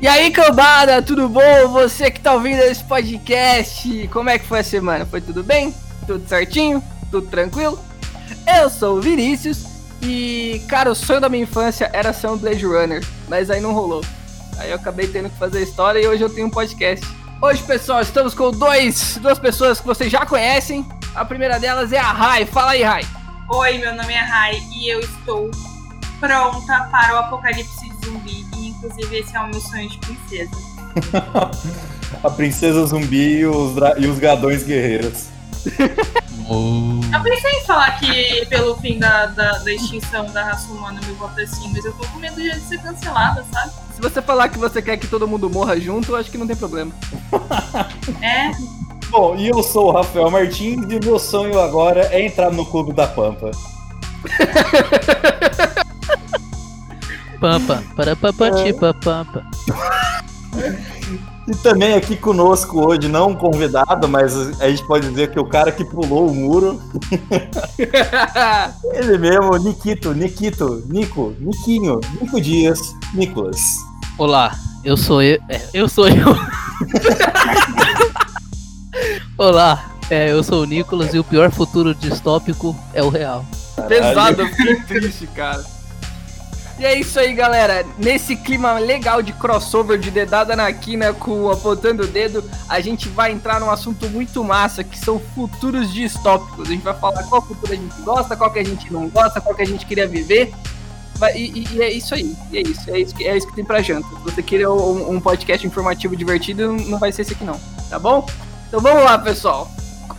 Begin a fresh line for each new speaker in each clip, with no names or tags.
E aí, cambada, tudo bom? Você que tá ouvindo esse podcast, como é que foi a semana? Foi tudo bem? Tudo certinho? Tudo tranquilo? Eu sou o Vinícius e, cara, o sonho da minha infância era ser um Blade Runner, mas aí não rolou. Aí eu acabei tendo que fazer história e hoje eu tenho um podcast. Hoje, pessoal, estamos com dois, duas pessoas que vocês já conhecem. A primeira delas é a Rai. Fala aí, Rai.
Oi, meu nome é Rai e eu estou pronta para o apocalipse zumbi. Inclusive, esse é o meu sonho de princesa.
a princesa zumbi e os, e os gadões guerreiros.
Eu pensei em falar que pelo fim da, da, da extinção da raça humana me voto assim, mas eu tô com medo de ser cancelada, sabe?
Se você falar que você quer que todo mundo morra junto, eu acho que não tem problema.
É.
Bom, e eu sou o Rafael Martins e o meu sonho agora é entrar no Clube da Pampa.
Pampa, para papati, pampa.
E também aqui conosco hoje, não um convidado, mas a gente pode dizer que o cara que pulou o muro. Ele mesmo, Nikito, Nikito, Nico, Niquinho, Nico Dias, Nicolas.
Olá, eu sou eu. É, eu sou eu. Olá, é, eu sou o Nicolas e o pior futuro distópico é o real.
Pesado, eu fiquei triste, cara. E é isso aí, galera. Nesse clima legal de crossover de dedada na quina com apontando o dedo, a gente vai entrar num assunto muito massa, que são futuros distópicos. A gente vai falar qual futuro a gente gosta, qual que a gente não gosta, qual que a gente queria viver. E, e, e é isso aí. E é isso. É isso, que, é isso que tem pra janta. Se você querer um, um podcast informativo divertido, não vai ser esse aqui não. Tá bom? Então vamos lá, pessoal.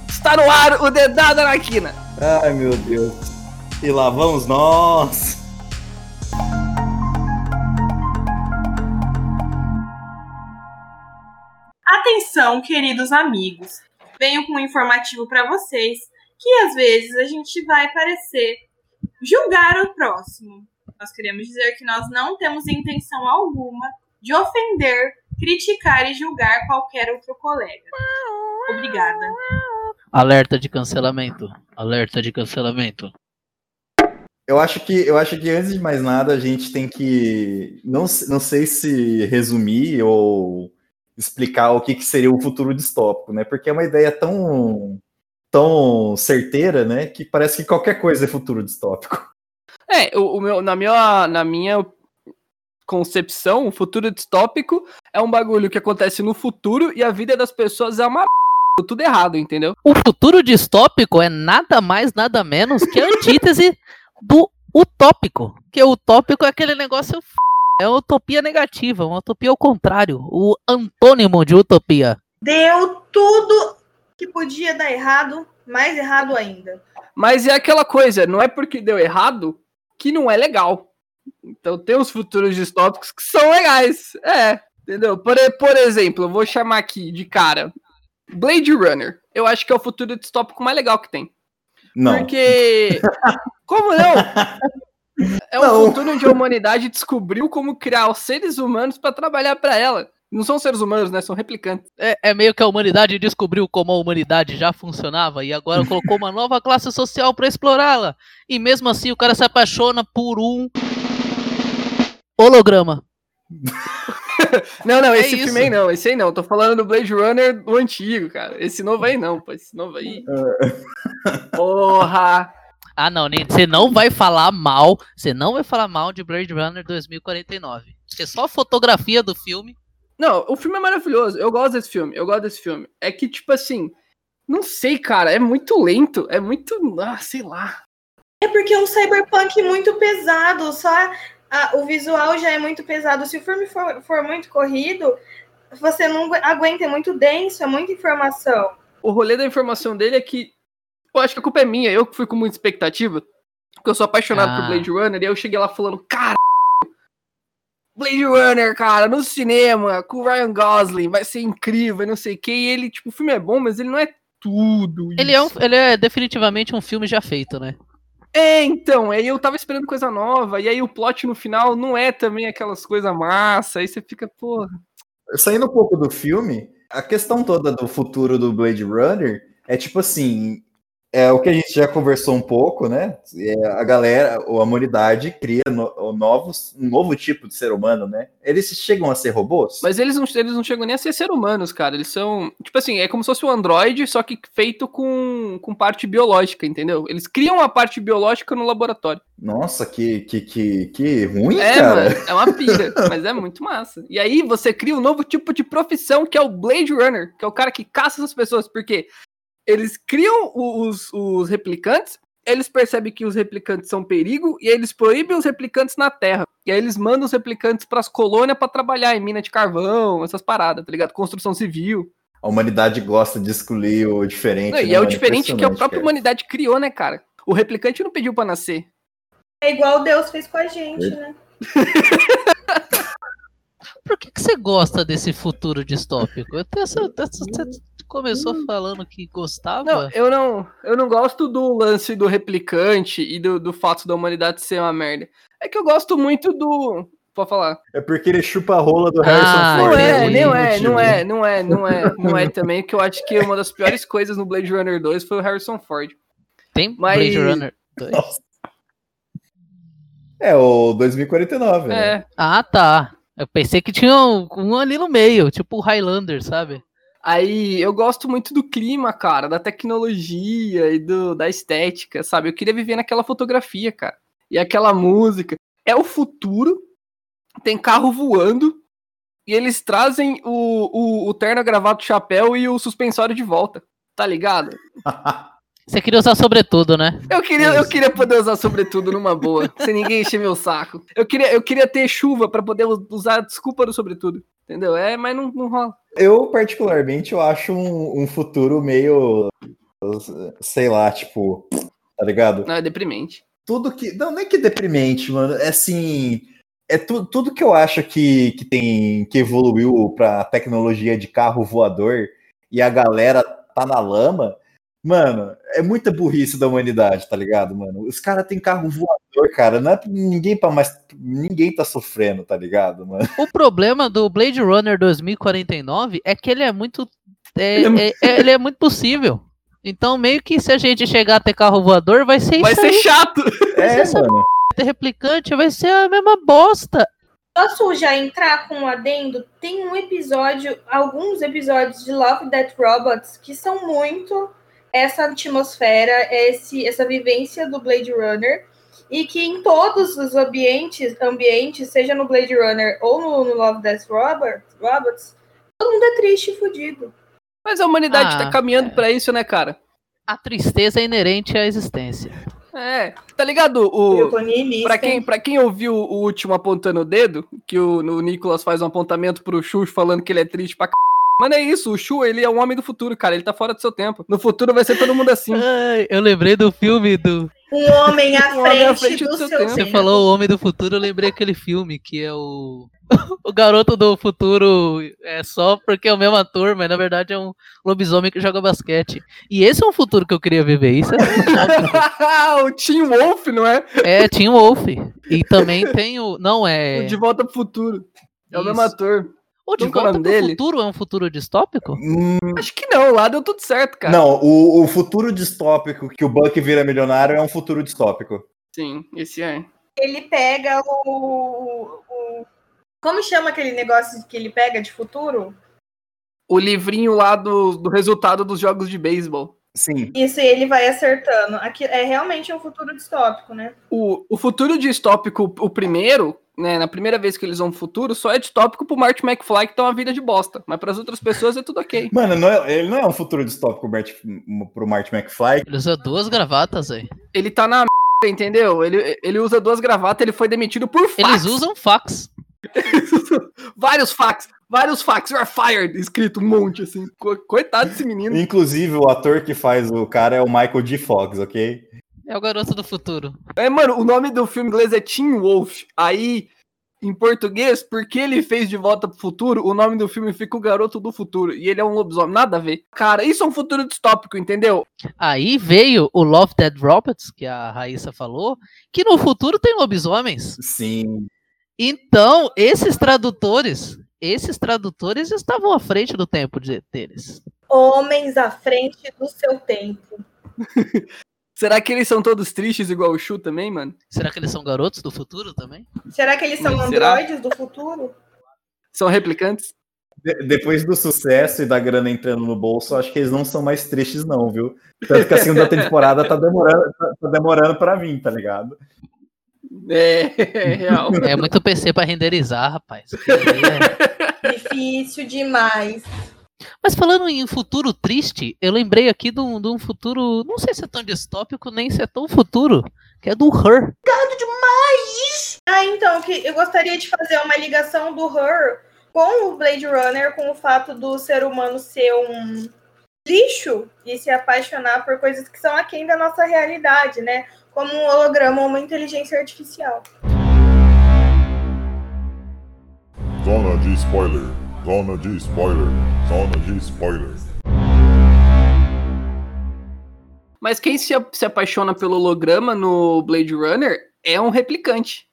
Está no ar o Dedada na Quina.
Ai, meu Deus. E lá vamos nós.
Atenção, queridos amigos. Venho com um informativo para vocês que às vezes a gente vai parecer julgar o próximo. Nós queremos dizer que nós não temos intenção alguma de ofender, criticar e julgar qualquer outro colega. Obrigada.
Alerta de cancelamento. Alerta de cancelamento.
Eu acho que eu acho que antes de mais nada a gente tem que não, não sei se resumir ou explicar o que, que seria o futuro distópico, né? Porque é uma ideia tão tão certeira, né, que parece que qualquer coisa é futuro distópico.
É, o, o meu, na minha na minha concepção, o futuro distópico é um bagulho que acontece no futuro e a vida das pessoas é uma tudo errado, entendeu?
O futuro distópico é nada mais, nada menos que a antítese do utópico. Que o utópico é aquele negócio f... é uma utopia negativa, uma utopia ao contrário, o antônimo de utopia.
Deu tudo que podia dar errado, mais errado ainda.
Mas é aquela coisa, não é porque deu errado que não é legal. Então tem os futuros distópicos que são legais. É, entendeu? Por, por exemplo, eu vou chamar aqui de cara Blade Runner. Eu acho que é o futuro distópico mais legal que tem.
Não.
Porque. Como não? É um não. futuro onde a humanidade descobriu como criar os seres humanos para trabalhar para ela. Não são seres humanos, né? São replicantes.
É, é, meio que a humanidade descobriu como a humanidade já funcionava e agora colocou uma nova classe social para explorá-la. E mesmo assim o cara se apaixona por um holograma.
não, não, esse é filme aí não, esse aí não. Tô falando do Blade Runner do antigo, cara. Esse novo aí não, pô. Esse novo aí. Porra!
Ah, não, você não vai falar mal, você não vai falar mal de Blade Runner 2049. Porque só a fotografia do filme.
Não, o filme é maravilhoso. Eu gosto desse filme. Eu gosto desse filme. É que, tipo assim, não sei, cara. É muito lento. É muito. Ah, sei lá.
É porque é um cyberpunk muito pesado. Só ah, o visual já é muito pesado. Se o filme for, for muito corrido, você não aguenta, é muito denso, é muita informação.
O rolê da informação dele é que. Eu acho que a culpa é minha, eu que fui com muita expectativa. Porque eu sou apaixonado
Ah.
por Blade Runner, e aí eu cheguei lá falando, cara. Blade Runner, cara, no cinema, com o Ryan Gosling, vai ser incrível, e não sei o que. E ele, tipo, o filme é bom, mas ele não é tudo.
Ele é, um,
isso.
ele é definitivamente um filme já feito, né?
É, então, aí eu tava esperando coisa nova, e aí o plot no final não é também aquelas coisas massa, aí você fica, porra.
Saindo um pouco do filme, a questão toda do futuro do Blade Runner é tipo assim. É o que a gente já conversou um pouco, né? É, a galera, ou a humanidade cria no- novos, um novo tipo de ser humano, né? Eles chegam a ser robôs?
Mas eles não, eles não chegam nem a ser ser humanos, cara. Eles são. Tipo assim, é como se fosse um androide, só que feito com, com parte biológica, entendeu? Eles criam a parte biológica no laboratório.
Nossa, que, que, que, que ruim,
É,
cara.
mano, é uma pira, mas é muito massa. E aí você cria um novo tipo de profissão que é o Blade Runner, que é o cara que caça essas pessoas, porque eles criam os, os replicantes, eles percebem que os replicantes são perigo e eles proíbem os replicantes na Terra. E aí eles mandam os replicantes pras colônias pra trabalhar em mina de carvão, essas paradas, tá ligado? Construção civil.
A humanidade gosta de excluir o diferente.
Não, e
né,
é o diferente que a própria
cara.
humanidade criou, né, cara? O replicante não pediu pra nascer.
É igual Deus fez com a gente, né?
Por que, que você gosta desse futuro distópico? Eu tenho essa, essa- começou falando que gostava.
Não, eu não, eu não gosto do lance do replicante e do, do fato da humanidade ser uma merda. É que eu gosto muito do. Pode falar.
É porque ele chupa a rola do Harrison
Ah,
Ford.
Não
né?
é,
Por
não é,
motivo.
não é, não é, não é, não é também, que eu acho que uma das piores coisas no Blade Runner 2 foi o Harrison Ford.
Tem
mas-
Blade Runner 2?
Nossa. É o 2049, né?
É.
Ah, tá. Eu pensei que tinha um, um ali no meio, tipo o Highlander, sabe?
Aí eu gosto muito do clima, cara, da tecnologia e do, da estética, sabe? Eu queria viver naquela fotografia, cara. E aquela música. É o futuro, tem carro voando, e eles trazem o, o, o terno, gravado, chapéu e o suspensório de volta. Tá ligado?
Você queria usar sobretudo, né?
Eu queria, eu queria poder usar sobretudo numa boa, sem ninguém encher meu saco. Eu queria, eu queria ter chuva pra poder usar a desculpa do sobretudo. Entendeu? É, mas não, não rola.
Eu, particularmente, eu acho um, um futuro meio. Sei lá, tipo. Tá ligado?
Não, é deprimente.
Tudo que. Não, não é que é deprimente, mano. É assim. É tu, tudo que eu acho que, que tem. que evoluiu pra tecnologia de carro voador e a galera tá na lama. Mano, é muita burrice da humanidade, tá ligado, mano? Os caras têm carro voador, cara. Não é ninguém para mais. Ninguém tá sofrendo, tá ligado, mano?
O problema do Blade Runner 2049 é que ele é muito. é-
Ele
é- é- ele é muito possível. Então, meio que se a gente chegar a ter carro voador, vai ser
Vai
isso
ser
aí.
chato.
É, mano.
Ter replicante vai ser a mesma bosta.
Posso já entrar com um adendo? Tem um episódio, alguns episódios de Love, Death Robots que são muito essa atmosfera, esse, essa vivência do Blade Runner e que em todos os ambientes, ambientes seja no Blade Runner ou no, no Love, Death Robot, Robots, todo mundo é triste e fudido.
Mas a humanidade
Ah,
tá caminhando
é.
pra isso, né, cara?
A tristeza é inerente à existência.
É. Tá ligado? O, pra, quem, pra quem ouviu o último apontando o dedo, que o, o Nicolas faz um apontamento pro Chu falando que ele é triste pra c... Mano, é isso, o Chu, ele é um homem do futuro, cara, ele tá fora do seu tempo. No futuro vai ser todo mundo assim.
Ai, eu lembrei do filme do.
Um homem à
Um homem à
frente,
frente
do,
do seu
seu
tempo.
Você
tempo.
falou o Homem do Futuro, eu lembrei aquele filme que é o. O garoto do futuro é só porque é o mesmo ator, mas na verdade é um lobisomem que joga basquete. E esse é um futuro que eu queria viver. Isso é
o Tim Wolf, não é?
É Tim Wolf. E também tem o. Não
O
é.
De Volta pro Futuro. É o mesmo ator.
O De Volta pro
dele?
Futuro é um futuro distópico?
Acho que não, lá deu tudo certo, cara.
Não, o, o futuro distópico que o Buck vira milionário é um futuro distópico.
Sim, esse é.
Ele pega o, o- Como chama aquele negócio que ele pega de futuro?
O livrinho lá do, do resultado dos jogos de beisebol.
Sim.
Isso, e ele vai acertando. Aqui é realmente um futuro distópico, né?
O, o futuro distópico, o primeiro, né, na primeira vez que eles vão pro futuro, só é distópico pro Marty McFly que tá uma vida de bosta. Mas pras outras pessoas é tudo ok.
Mano, não é- ele não é um futuro distópico Bert, pro Marty McFly.
Ele usa duas gravatas aí.
Ele tá na entendeu? Ele, ele usa duas gravatas, ele foi demitido por fax.
Eles usam fax.
vários fax, vários fax, you're fired, escrito um monte, assim. Co- Coitado desse menino.
Inclusive, o ator que faz o cara é o Michael G. Fox, ok?
É o garoto do futuro.
É, mano, o nome do filme inglês é Teen Wolf. Aí, em português, porque ele fez De Volta pro Futuro, o nome do filme fica O Garoto do Futuro. E ele é um lobisomem, nada a ver. Cara, isso é um futuro distópico, entendeu?
Aí veio o Love Dead Robots, que a Raíssa falou, que no futuro tem lobisomens.
Sim.
Então, esses tradutores, esses tradutores estavam à frente do tempo de- deles.
Homens à frente do seu tempo.
Será que eles são todos tristes igual o Shu também, mano?
Será que eles são garotos do futuro também?
Será que eles são
Mas será?
androides do futuro?
São replicantes?
De- depois do sucesso e da grana entrando no bolso, acho que eles não são mais tristes, não, viu? Tanto que a segunda temporada tá demorando, tá, tá demorando pra vir, tá ligado?
É, é real.
É muito PC pra renderizar, rapaz. É-
Difícil demais.
Mas falando em futuro triste, eu lembrei aqui de um, de um futuro, não sei se é tão distópico, nem se é tão futuro, que é do Her.
Ah, então, que eu gostaria de fazer uma ligação do Her com o Blade Runner, com o fato do ser humano ser um lixo e se apaixonar por coisas que são aquém da nossa realidade, né? Como um holograma ou uma inteligência artificial.
Zona de spoiler. Zona de spoiler. Zona de spoiler.
Mas quem se, se apaixona pelo holograma no Blade Runner é um replicante.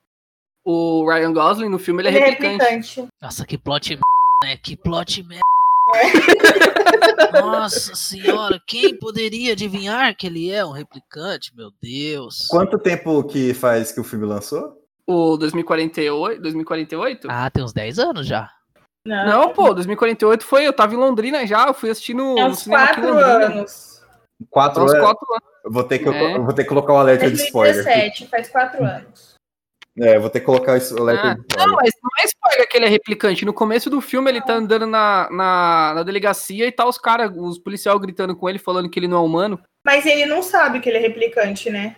O Ryan Gosling no filme ele é
Ele é
replicante.
replicante.
Nossa, que plot merda, né? Que plot merda. Nossa senhora, quem poderia adivinhar que ele é um replicante? Meu Deus.
Quanto tempo que faz que o filme lançou?
O 2048? 2048?
Ah, tem uns 10 anos já.
Não, pô, 2048 foi. Eu tava em Londrina já, eu fui assistir no,
É
no
uns
cinema aqui em
quatro
Londrina.
anos.
Quatro anos.
quatro anos.
Eu Vou ter que,
É.
eu vou ter que colocar o alerta de spoiler.
2017, faz quatro anos.
É, eu vou ter que colocar esse alerta
Ah,
de spoiler.
Não, mas não é spoiler que ele é replicante. No começo do filme, ele tá andando na, na, na delegacia e tá os caras, os policiais gritando com ele, falando que ele não é humano.
Mas ele não sabe que ele é replicante, né?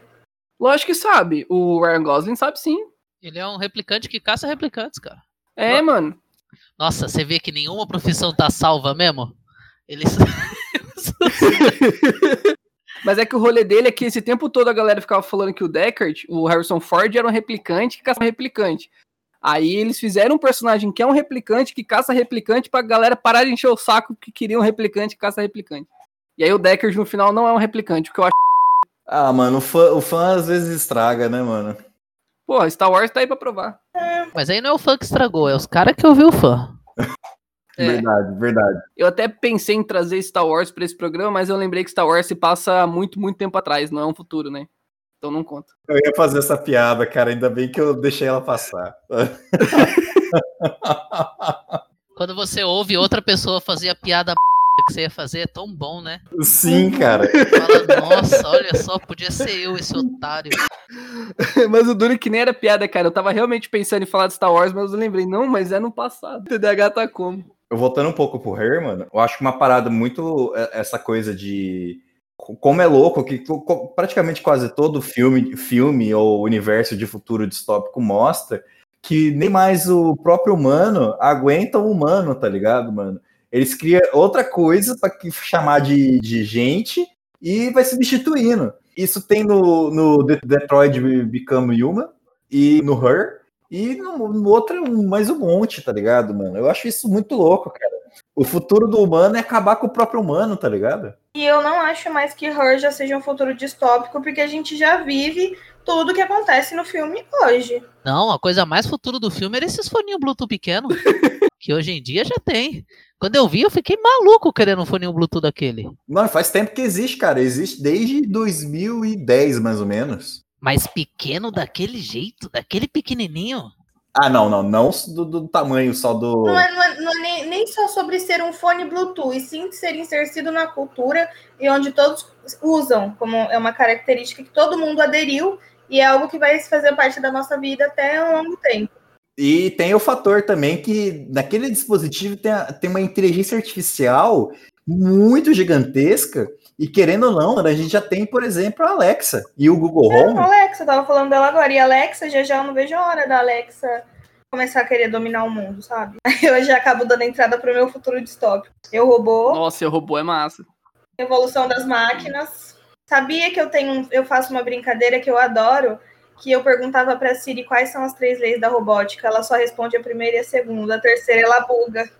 Lógico que sabe. O Ryan Gosling sabe sim.
Ele é um replicante que caça replicantes, cara.
É, mano.
Nossa, você vê que nenhuma profissão tá salva mesmo? Eles.
Mas é que o rolê dele é que esse tempo todo a galera ficava falando que o Deckard, o Harrison Ford, era um replicante que caça replicante. Aí eles fizeram um personagem que é um replicante que caça replicante pra galera parar de encher o saco que queria um replicante que caça replicante. E aí o Deckard no final não é um replicante, o que eu acho.
Ah, mano, o fã, o fã às vezes estraga, né, mano?
Porra, Star Wars tá aí pra provar.
Mas aí não é o fã que estragou, é os caras que ouviu o fã.
É.
Verdade, verdade.
Eu até pensei em trazer Star Wars pra esse programa, mas eu lembrei que Star Wars se passa muito, muito tempo atrás, não é um futuro, né? Então não conta.
Eu ia fazer essa piada, cara, ainda bem que eu deixei ela passar.
Quando você ouve outra pessoa fazer a piada que você ia fazer, é tão bom, né?
Sim, cara.
Fala, nossa, olha só, podia ser eu esse otário.
mas o duro é que nem era piada, cara. Eu tava realmente pensando em falar de Star Wars, mas eu lembrei, não, mas é no passado. O TDAH tá como?
Eu voltando um pouco pro Her, mano, eu acho que uma parada muito é, essa coisa de co- como é louco que praticamente quase todo filme, filme ou universo de futuro distópico mostra que nem mais o próprio humano aguenta o humano, tá ligado, mano? Eles criam outra coisa para chamar de, de gente e vai substituindo. Isso tem no, no De- Detroit Become Human e no Her, e no, no outro é mais um monte, tá ligado, mano? Eu acho isso muito louco, cara. O futuro do humano é acabar com o próprio humano, tá ligado?
E eu não acho mais que Her já seja um futuro distópico, porque a gente já vive tudo que acontece no filme hoje.
Não, a coisa mais futuro do filme era esses foninhos Bluetooth pequeno, que hoje em dia já tem. Quando eu vi, eu fiquei maluco querendo um foninho Bluetooth daquele.
Mano, faz tempo que existe, cara. Existe desde 2010, mais ou menos.
Mas pequeno daquele jeito, daquele pequenininho.
Ah, não, não. Não do, do tamanho só do.
Não é, não é- não é nem, nem só sobre ser um fone Bluetooth, e sim ser inserido na cultura e onde todos usam, como é uma característica que todo mundo aderiu e é algo que vai fazer parte da nossa vida até um longo tempo.
E tem o fator também que naquele dispositivo tem, a- tem uma inteligência artificial muito gigantesca. E querendo ou não, a gente já tem, por exemplo, a Alexa e o Google
É,
Home.
a Alexa, eu tava falando dela agora. E a Alexa, já já eu não vejo a hora da Alexa começar a querer dominar o mundo, sabe? Aí eu já acabo dando entrada pro meu futuro distópico. Eu robô,
Nossa, o robô é massa.
evolução das máquinas. Sabia que eu tenho, um- eu faço uma brincadeira que eu adoro, que eu perguntava pra Siri quais são as três leis da robótica. Ela só responde a primeira e a segunda. A terceira ela buga.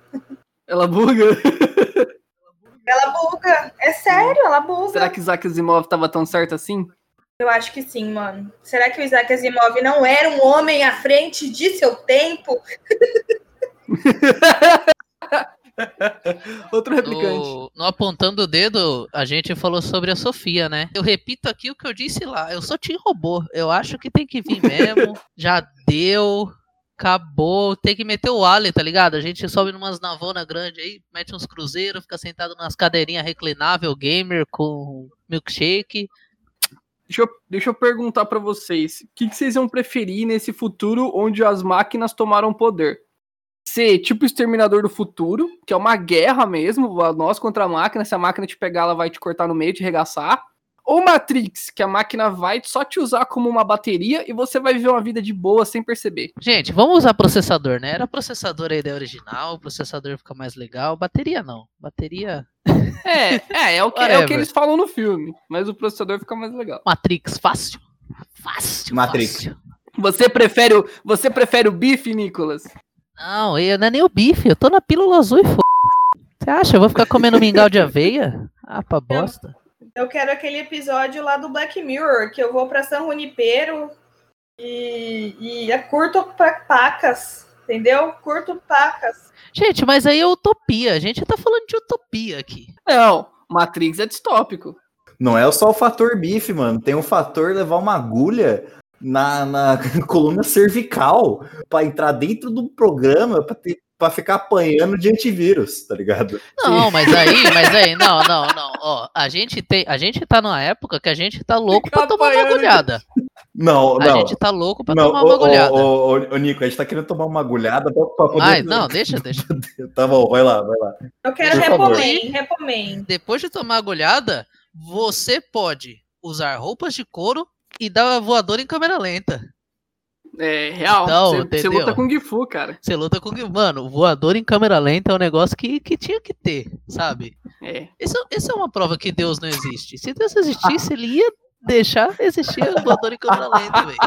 Ela buga.
Ela buga. É sério, ela buga.
Será que Isaac Asimov tava tão certo assim?
Eu acho que sim, mano. Será que o Isaac Asimov não era um homem à frente de seu tempo?
Outro replicante.
No, no apontando o dedo, a gente falou sobre a Sofia, né? Eu repito aqui o que eu disse lá. Eu sou Team Robô. Eu acho que tem que vir mesmo. Já deu. Acabou. Tem que meter o Ale, tá ligado? A gente sobe numas navona grande aí, mete uns cruzeiros, fica sentado nas cadeirinhas reclinável, gamer com milkshake.
Deixa eu, deixa eu perguntar pra vocês. O que, que vocês iam preferir nesse futuro onde as máquinas tomaram poder? Ser tipo o Exterminador do Futuro, que é uma guerra mesmo, nós contra a máquina, se a máquina te pegar, ela vai te cortar no meio, te regaçar. Ou Matrix, que a máquina vai só te usar como uma bateria e você vai viver uma vida de boa sem perceber.
Gente, vamos usar processador, né? Era processador a ideia original, o processador fica mais legal. Bateria não. Bateria.
É, é, é o que, é o que eles falam no filme, mas o processador fica mais legal.
Matrix, fácil. Fácil.
Matrix.
fácil.
Você prefere o, você prefere o bife, Nicolas?
Não, eu, não é nem o bife, eu tô na pílula azul e f. Você acha? Eu vou ficar comendo mingau de aveia? Ah, pra bosta.
Eu quero aquele episódio lá do Black Mirror, que eu vou pra São Junipero e, e é curto pra pacas, entendeu? Curto pacas.
Gente, mas aí é utopia. A gente tá falando de utopia aqui.
Não, Matrix é distópico.
Não é só o fator bife, mano. Tem o fator levar uma agulha na, na coluna cervical pra entrar dentro do programa pra, ter, pra ficar apanhando de antivírus, tá ligado?
Não, mas aí, mas aí, não, não, não. Ó, a gente tem, a gente tá numa época que a gente tá louco pra tomar uma agulhada.
Não,
A
não.
gente tá louco pra
não,
tomar uma agulhada.
ô, ô, ô, Nico, a gente tá querendo tomar uma agulhada pra, pra poder.
Ai, não, deixa, deixa.
Tá bom, vai lá, vai lá.
Eu quero. Repomen, Repomen.
Depois de tomar agulhada, você pode usar roupas de couro e uma voadora em câmera lenta.
É real.
Então,
você, luta com Gifu, cara.
Você luta com. Mano, voador em câmera lenta é um negócio que, que tinha que ter, sabe?
É.
Isso é uma prova que Deus não existe. Se Deus existisse, ele ia deixar existir o voador em câmera lenta, velho.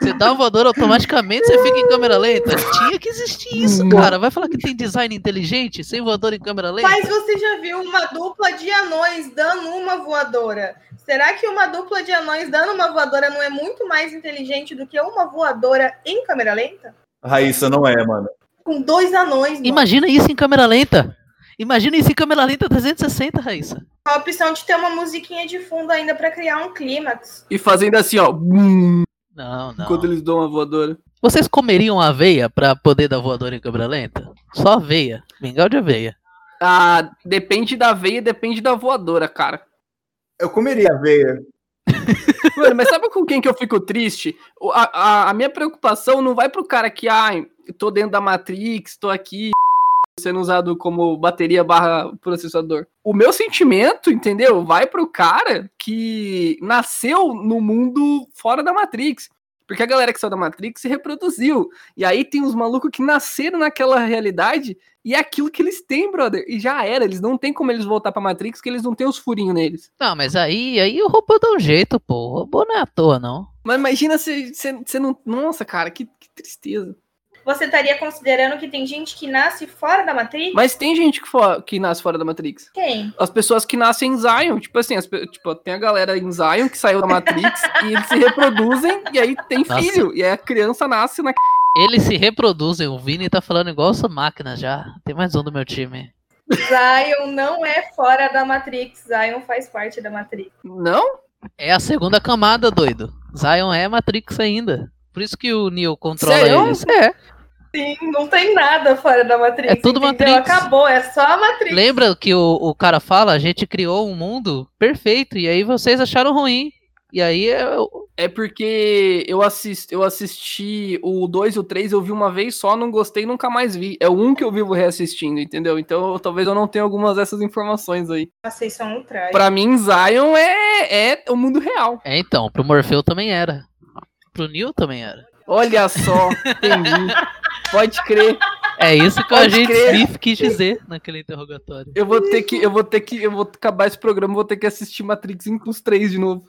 Você dá um voador automaticamente, você fica em câmera lenta. Tinha que existir isso, cara. Vai falar que tem design inteligente sem voador em câmera lenta?
Mas você já viu uma dupla de anões dando uma voadora? Será que uma dupla de anões dando uma voadora não é muito mais inteligente do que uma voadora em câmera lenta?
Raíssa, não é, mano.
Com dois anões, mano.
Imagina isso em câmera lenta. Imagina isso em câmera lenta 360, Raíssa.
A opção de ter uma musiquinha de fundo ainda pra criar um clímax.
E fazendo assim, ó. bum,
Não, não.
Enquanto eles dão uma voadora.
Vocês comeriam aveia pra poder dar voador em câmera lenta? Só aveia. Mingau de aveia.
Ah, depende da veia, depende da voadora, cara.
Eu comeria aveia.
Mano, mas sabe com quem que eu fico triste? A, a, a minha preocupação não vai pro cara que, ai, eu tô dentro da Matrix, tô aqui sendo usado como bateria barra processador. O meu sentimento, entendeu? Vai pro cara que nasceu no mundo fora da Matrix. Porque a galera que saiu da Matrix se reproduziu. E aí tem os malucos que nasceram naquela realidade e é aquilo que eles têm, brother. E já era. Eles não tem como eles voltar pra Matrix, porque eles não têm os furinhos neles.
Não, mas aí, aí o robô dá um jeito, pô. O robô não é à toa, não.
Mas imagina se você não. Nossa, cara, que, que tristeza.
Você estaria considerando que tem gente que nasce fora da Matrix?
Mas tem gente que, fo- que nasce fora da Matrix.
Quem?
As pessoas que nascem em Zion, tipo assim, as tipo, tem a galera em Zion que saiu da Matrix e eles se reproduzem e aí tem
Nossa.
filho. E aí a criança nasce na.
Eles se reproduzem. O Vini tá falando igual essa máquina já. Tem mais um do meu time.
Zion não é fora da Matrix. Zion faz parte da Matrix.
Não?
É a segunda camada, doido. Zion é Matrix ainda. Por isso que o Neo controla
Sério?
eles. É.
Sim, não tem nada fora da Matrix.
É tudo
entendeu?
Matrix.
Acabou, é só a Matrix.
Lembra que o, o cara fala? A gente criou um mundo perfeito. E aí vocês acharam ruim. E aí eu,
É porque eu, assist, eu assisti o 2 e o 3, eu vi uma vez só, não gostei e nunca mais vi. É o 1 que eu vivo reassistindo, entendeu? Então eu- talvez eu não tenha algumas dessas informações aí.
Vocês são um traje.
Pra mim, Zion é, é o mundo real.
É, então, pro Morfeu também era. Pro Neil também era.
Olha só, entendi. Pode crer.
É isso que o agente
crer.
Smith quis dizer naquele interrogatório.
Eu vou ter que, eu vou ter que, eu vou acabar esse programa, vou ter que assistir Matrix Impulse 3 de novo.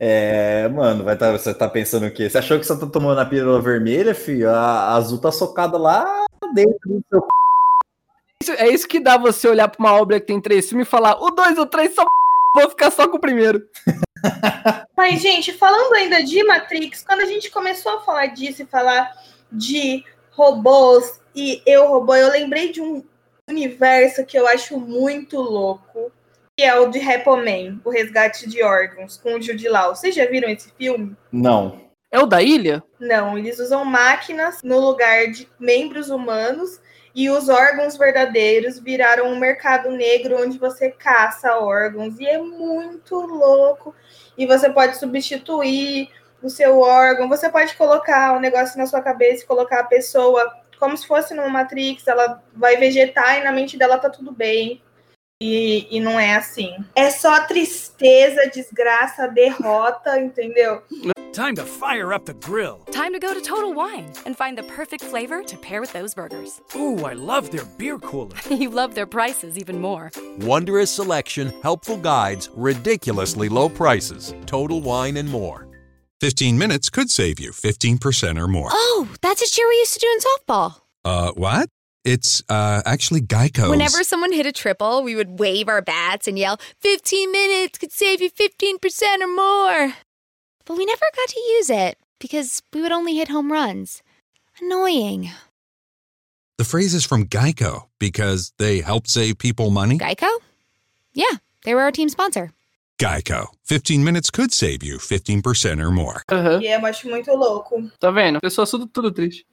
É, mano, vai tá, você tá pensando o quê? Você achou que você tá tomando a pílula vermelha, filho? A, a azul tá socada lá dentro do seu.
Isso- é isso que dá você olhar pra uma obra que tem três filmes e falar, o 2 ou 3 são vou ficar só com o primeiro.
Mas, gente, falando ainda de Matrix, quando a gente começou a falar disso e falar de robôs e eu robô, eu lembrei de um universo que eu acho muito louco, que é o de Repoman, o resgate de órgãos, com o Jude Law. Vocês já viram esse filme?
Não.
É o da ilha?
Não, eles usam máquinas no lugar de membros humanos e os órgãos verdadeiros viraram um mercado negro onde você caça órgãos e é muito louco. E você pode substituir o seu órgão, você pode colocar o negócio na sua cabeça e colocar a pessoa como se fosse numa Matrix, ela vai vegetar e na mente dela tá tudo bem. E, e não é assim. É só tristeza, desgraça, derrota, entendeu?
Time to fire up the grill.
Time to go to Total Wine and find the perfect flavor to pair with those burgers.
Ooh, I love their beer cooler.
you love their prices even more.
Wondrous selection, helpful guides, ridiculously low prices. Total Wine and more.
15 minutes could save you 15% or more.
Oh, that's a cheer we used to do in softball.
Uh, what? It's uh, actually Geico.
Whenever someone hit a triple, we would wave our bats and yell, 15 minutes could save you 15% or more. But we never got to use it because we would only hit home runs. Annoying.
The phrase is from Geico because they help save people money.
Geico? Yeah, they were our team sponsor.
Geico. 15 minutes could save you 15% or more.
E eu acho muito louco.
Tá vendo? Pessoa tudo, tudo triste.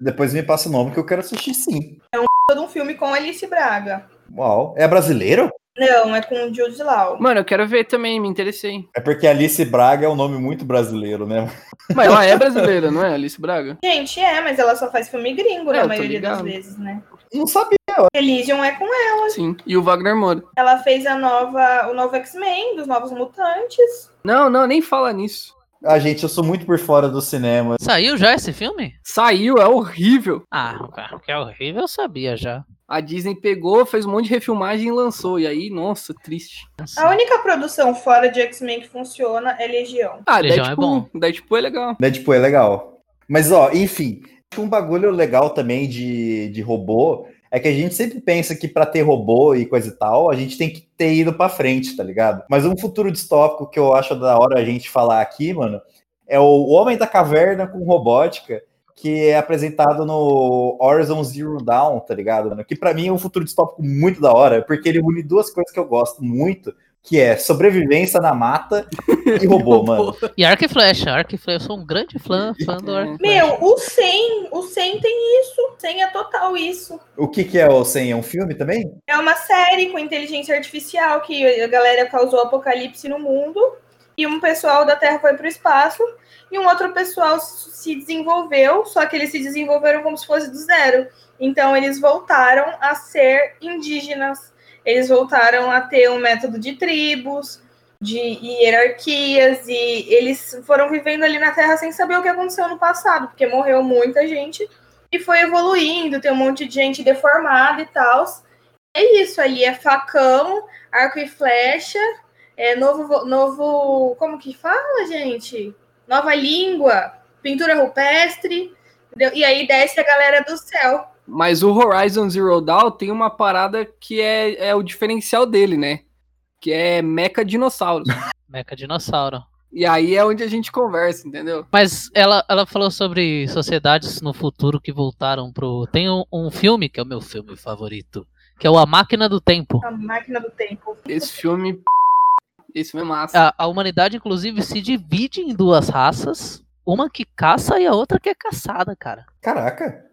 Depois me passa o nome que eu quero assistir sim.
É Todo um filme com Alice Braga.
Uau. É brasileiro?
Não, é com o Jude Law.
Mano, eu quero ver também, me interessei.
É porque Alice Braga é um nome muito brasileiro, né?
Mas ela é brasileira, não é, Alice Braga?
Gente, é, mas ela só faz filme gringo
É,
na maioria das
ligado.
vezes, né?
Não sabia.
Elysium é com ela.
Sim. E o Wagner Moura.
Ela fez a nova, o novo X-Men, dos Novos Mutantes.
Não, não, nem fala nisso.
Ah, gente, eu sou muito por fora do cinema.
Saiu já esse filme?
Saiu, é horrível.
Ah, cara, que é horrível eu sabia já.
A Disney pegou, fez um monte de refilmagem e lançou. E aí, nossa, triste.
A única produção fora de X-Men que funciona é Legião.
Ah,
Legião é
Deadpool. Deadpool é legal.
Deadpool é legal. Mas, ó, enfim, um bagulho legal também de, de robô é que a gente sempre pensa que pra ter robô e coisa e tal, a gente tem que ter ido pra frente, tá ligado? Mas um futuro distópico que eu acho da hora a gente falar aqui, mano, é o Homem da Caverna com robótica, que é apresentado no Horizon Zero Dawn, tá ligado? mano? Que pra mim é um futuro distópico muito da hora, porque ele une duas coisas que eu gosto muito, que é sobrevivência na mata e robô, mano.
E Arco e Flecha, Arco e Flecha, eu sou um grande fã, fã do Arco e Flecha.
Meu, o 100, o 100 tem isso. 100 é total isso.
O que que é o 100? É um filme também?
É uma série com inteligência artificial que a galera causou apocalipse no mundo. E um pessoal da Terra foi para o espaço. E um outro pessoal se desenvolveu, só que eles se desenvolveram como se fosse do zero. Então eles voltaram a ser indígenas. Eles voltaram a ter um método de tribos, de hierarquias, e eles foram vivendo ali na Terra sem saber o que aconteceu no passado, porque morreu muita gente e foi evoluindo, tem um monte de gente deformada e tal. É isso, ali é facão, arco e flecha, é novo, novo, como que fala, gente? Nova língua, pintura rupestre, entendeu? e aí desce a galera do céu.
Mas o Horizon Zero Dawn tem uma parada que é, é o diferencial dele, né? Que é meca dinossauros.
Meca dinossauro.
e aí é onde a gente conversa, entendeu?
Mas ela, ela falou sobre sociedades no futuro que voltaram pro. Tem um, um filme que é o meu filme favorito, que é o A Máquina do Tempo.
A máquina do tempo.
Esse filme. Filme é massa.
A, a humanidade, inclusive, se divide em duas raças. Uma que caça e a outra que é caçada, cara.
Caraca.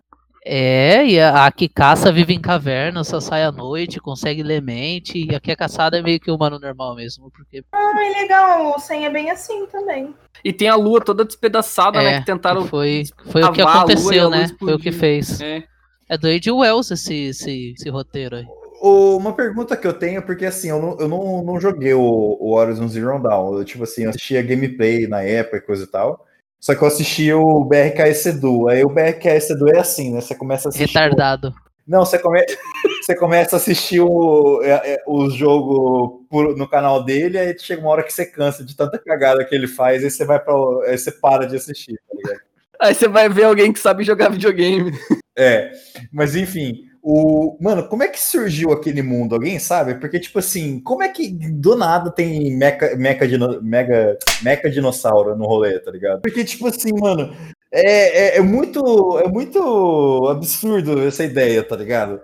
É, e a, a que caça vive em caverna, só sai à noite, consegue ler mente, e a que é caçada é meio que humano normal mesmo, porque
Ah, legal. O 100 é bem assim também.
E tem a lua toda despedaçada, né?
É,
Que tentaram.
foi, foi o que aconteceu, né? Foi o que fez.
É.
É do Age Wells esse, esse, esse roteiro aí.
O- Uma pergunta que eu tenho, porque assim, eu não, eu não, não joguei o, o Horizon Zero Dawn. Eu, tipo assim, eu assistia gameplay na época e coisa e tal. Só que eu assisti o BRKS Edu. Aí o BRKS Edu é assim, né? Você começa a assistir.
Retardado.
Não, você, come... você começa a assistir o, é, é, o jogo por- no canal dele, aí chega uma hora que você cansa de tanta cagada que ele faz, aí você vai para aí você para de assistir, tá ligado?
Aí você vai ver alguém que sabe jogar videogame.
É, mas enfim, o mano, como é que surgiu aquele mundo? Alguém sabe? Porque tipo assim, como é que do nada tem meca, meca, dino, mega, meca dinossauro no rolê, tá ligado? Porque tipo assim, mano, é, é, é muito é muito absurdo essa ideia, tá ligado?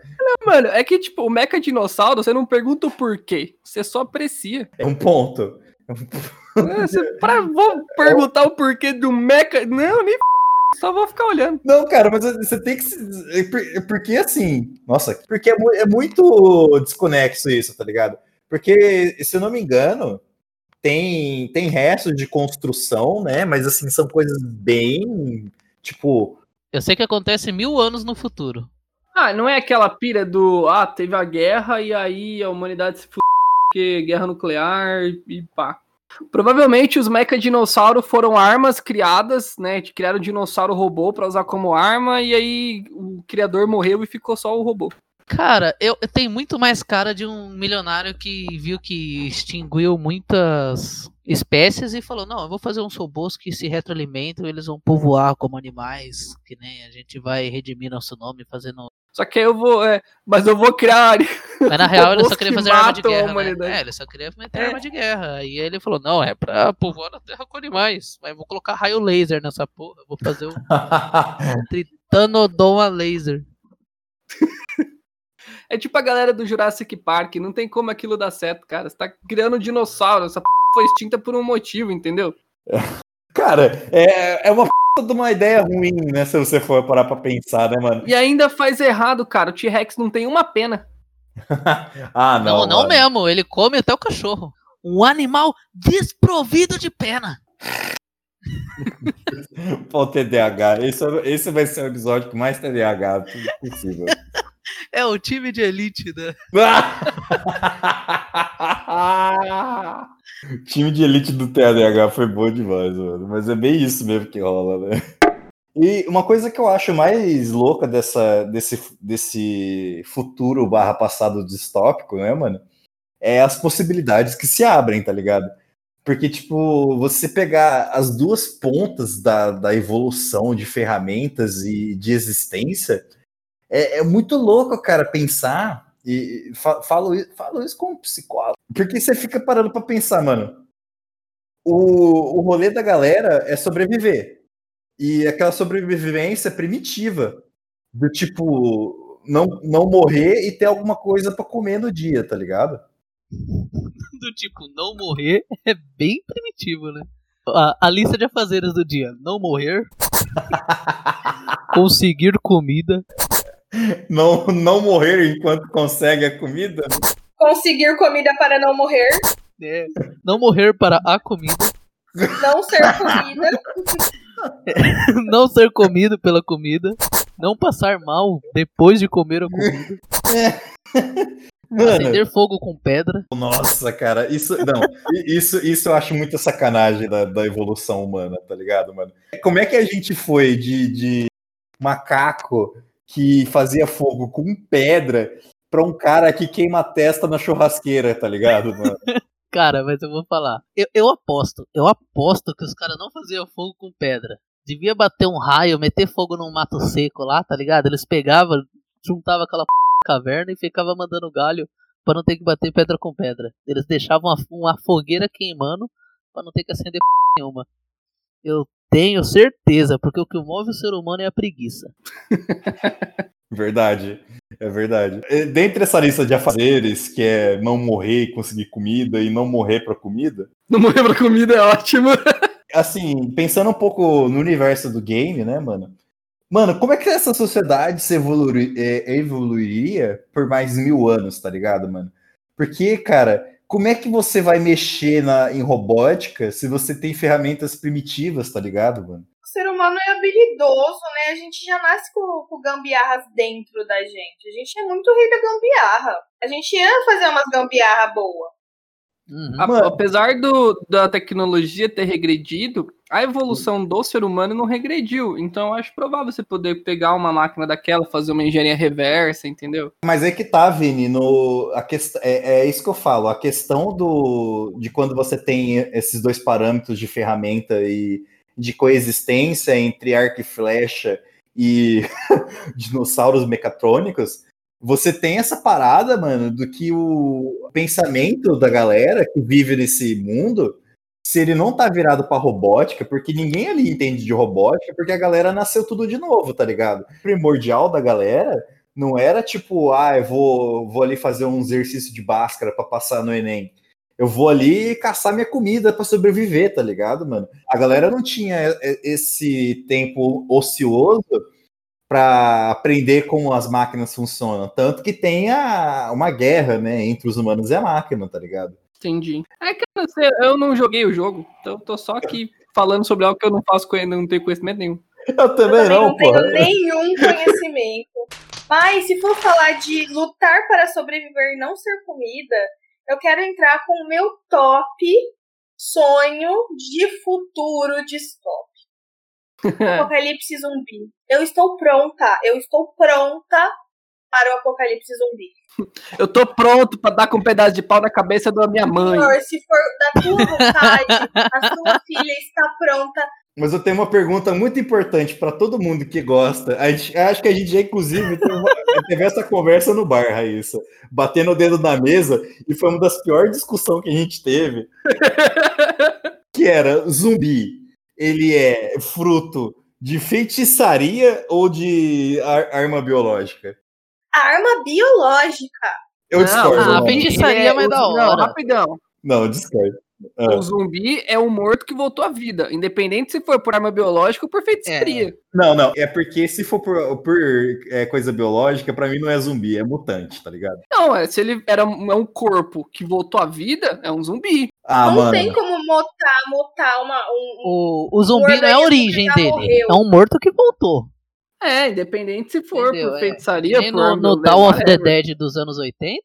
Mano, é que, tipo, o Mecha Dinossauro, você não pergunta o porquê, você só aprecia.
É um ponto.
É, você, pra, vou perguntar o porquê do Mecha. Não, nem. Só vou ficar olhando.
Não, cara, mas você tem que. se- por- Porque assim. Nossa, porque é, é muito desconexo isso, tá ligado? Porque, se eu não me engano, tem, tem restos de construção, né? Mas assim, são coisas bem. Tipo.
Eu sei que acontece mil anos no futuro.
Ah, não é aquela pira do. Ah, teve a guerra e aí a humanidade se f... porque guerra nuclear e pá. Provavelmente os Mecha Dinossauro foram armas criadas, né? Criaram um dinossauro robô pra usar como arma e aí o criador morreu e ficou só o robô.
Cara, eu, eu tenho muito mais cara de um milionário que viu que extinguiu muitas espécies e falou: Não, eu vou fazer uns robôs que se retroalimentam, eles vão povoar como animais, que nem a gente vai redimir nosso nome fazendo.
Só que aí eu vou. é, mas eu vou criar.
Mas na real ele só queria
que
fazer arma de guerra. Né? É, ele só queria meter
É.
arma de guerra. Aí ele falou: Não, é pra povoar a terra com animais. Mas eu vou colocar raio laser nessa porra. Vou fazer um Tritanodon laser.
É tipo a galera do Jurassic Park, não tem como aquilo dar certo, cara. Você tá criando um dinossauro, essa p... foi extinta por um motivo, entendeu?
Cara, é, é uma p de uma ideia ruim, né? Se você for parar pra pensar, né, mano?
E ainda faz errado, cara. O T-Rex não tem uma pena.
Ah,
Não,
não.
não,
mano.
mesmo. Ele come até o cachorro. Um animal desprovido de pena.
Pô, TDAH. Esse, é- esse vai ser o episódio com mais TDAH possível.
É o time de elite, né?
time de elite do TDAH foi bom demais, mano. Mas é bem isso mesmo que rola, né? E uma coisa que eu acho mais louca dessa, desse, desse futuro barra passado distópico, né, mano? É as possibilidades que se abrem, tá ligado? Porque, tipo, você pegar as duas pontas da, da evolução de ferramentas e de existência, é, é muito louco, cara, pensar. E fa- falo, falo isso como psicólogo. Porque você fica parando pra pensar, mano. O, o rolê da galera é sobreviver. E aquela sobrevivência primitiva. Do tipo, não, não morrer e ter alguma coisa pra comer no dia, tá ligado?
Do tipo, não morrer é bem primitivo, né? A, a lista de afazeres do dia: não morrer, conseguir comida,
Não, não morrer enquanto consegue a comida.
Conseguir comida para não morrer.
né? não morrer para a comida,
Não ser comida.
não ser comido pela comida, não passar mal depois de comer a comida,
Mano,
acender fogo com pedra.
Nossa, cara, isso não, isso, isso eu acho muita sacanagem da, da evolução humana, tá ligado, mano? Como é que a gente foi de, de macaco que fazia fogo com pedra pra um cara que queima a testa na churrasqueira, tá ligado, mano?
Cara, mas eu vou falar. Eu, eu aposto, eu aposto que os caras não faziam fogo com pedra. Devia bater um raio, meter fogo num mato seco lá, tá ligado? Eles pegavam, juntavam aquela p... caverna e ficavam mandando galho pra não ter que bater pedra com pedra. Eles deixavam uma, uma fogueira queimando pra não ter que acender p... nenhuma. Eu tenho certeza, porque o que move o ser humano é a preguiça.
Verdade, é verdade. E Dentre essa lista de afazeres, que é não morrer e conseguir comida e não morrer pra comida,
Não morrer pra comida é ótimo.
assim, pensando um pouco no universo do game, né, mano? Mano, como é que essa sociedade se evolui, é, evoluiria por mais mil anos, tá ligado, mano? Porque, cara, como é que você vai mexer na, em robótica se você tem ferramentas primitivas, tá ligado, mano?
O ser humano é habilidoso, né? A gente já nasce com, com gambiarras dentro da gente. A gente é muito rei da gambiarra. A gente ia fazer umas gambiarra boa.
Uhum. A, apesar do, da tecnologia ter regredido, a evolução do ser humano não regrediu. Então, eu acho provável você poder pegar uma máquina daquela, fazer uma engenharia reversa, entendeu?
Mas é que tá, Vini, no, a quest, é, é isso que eu falo. A questão do, de quando você tem esses dois parâmetros de ferramenta e de coexistência entre arco e flecha e dinossauros mecatrônicos, você tem essa parada, mano, do que o pensamento da galera que vive nesse mundo, se ele não tá virado pra robótica, porque ninguém ali entende de robótica, porque a galera nasceu tudo de novo, tá ligado? O primordial da galera não era tipo, ah, eu vou, vou ali fazer um exercício de báscara para passar no Enem. Eu vou ali caçar minha comida para sobreviver, tá ligado, mano? A galera não tinha esse tempo ocioso para aprender como as máquinas funcionam. Tanto que tem a, uma guerra, né, entre os humanos e a máquina, tá ligado?
Entendi. É que eu não joguei o jogo, então tô só aqui falando sobre algo que eu não faço, não tenho conhecimento nenhum.
Eu também, eu não,
não tenho nenhum conhecimento. Mas se for falar de lutar para sobreviver e não ser comida, eu quero entrar com o meu top sonho de futuro distópico. Apocalipse zumbi. Eu estou pronta. Eu estou pronta para o apocalipse zumbi.
Eu tô pronto para dar com um pedaço de pau na cabeça da minha mãe.
Senhor, se for da tua vontade, a sua filha está pronta.
Mas eu tenho uma pergunta muito importante para todo mundo que gosta. A gente, acho que a gente já, inclusive, teve, uma, teve essa conversa no bar, Raíssa. Batendo o dedo na mesa, e foi uma das piores discussões que a gente teve. que era zumbi ele é fruto de feitiçaria ou de ar arma biológica?
A arma biológica.
Eu discordo.
Ah, a feitiçaria é mais da hora.
Não, rapidão.
Não, discordo.
Ah. O zumbi é um morto que voltou à vida, independente se for por arma biológica ou por feitiçaria. É.
Não, não, é porque se for por, por é, coisa biológica, para mim não é zumbi, é mutante, tá ligado?
Não, é, se ele era um, é um corpo que voltou à vida, é um zumbi.
Ah,
não
mano.
tem como mutar, mutar uma, um,
o, o zumbi um não é a origem dele, morreu. é um morto que voltou.
É, independente se for Entendeu? por feitiçaria,
é.
por
no, no Dawn of the Dead dos anos 80,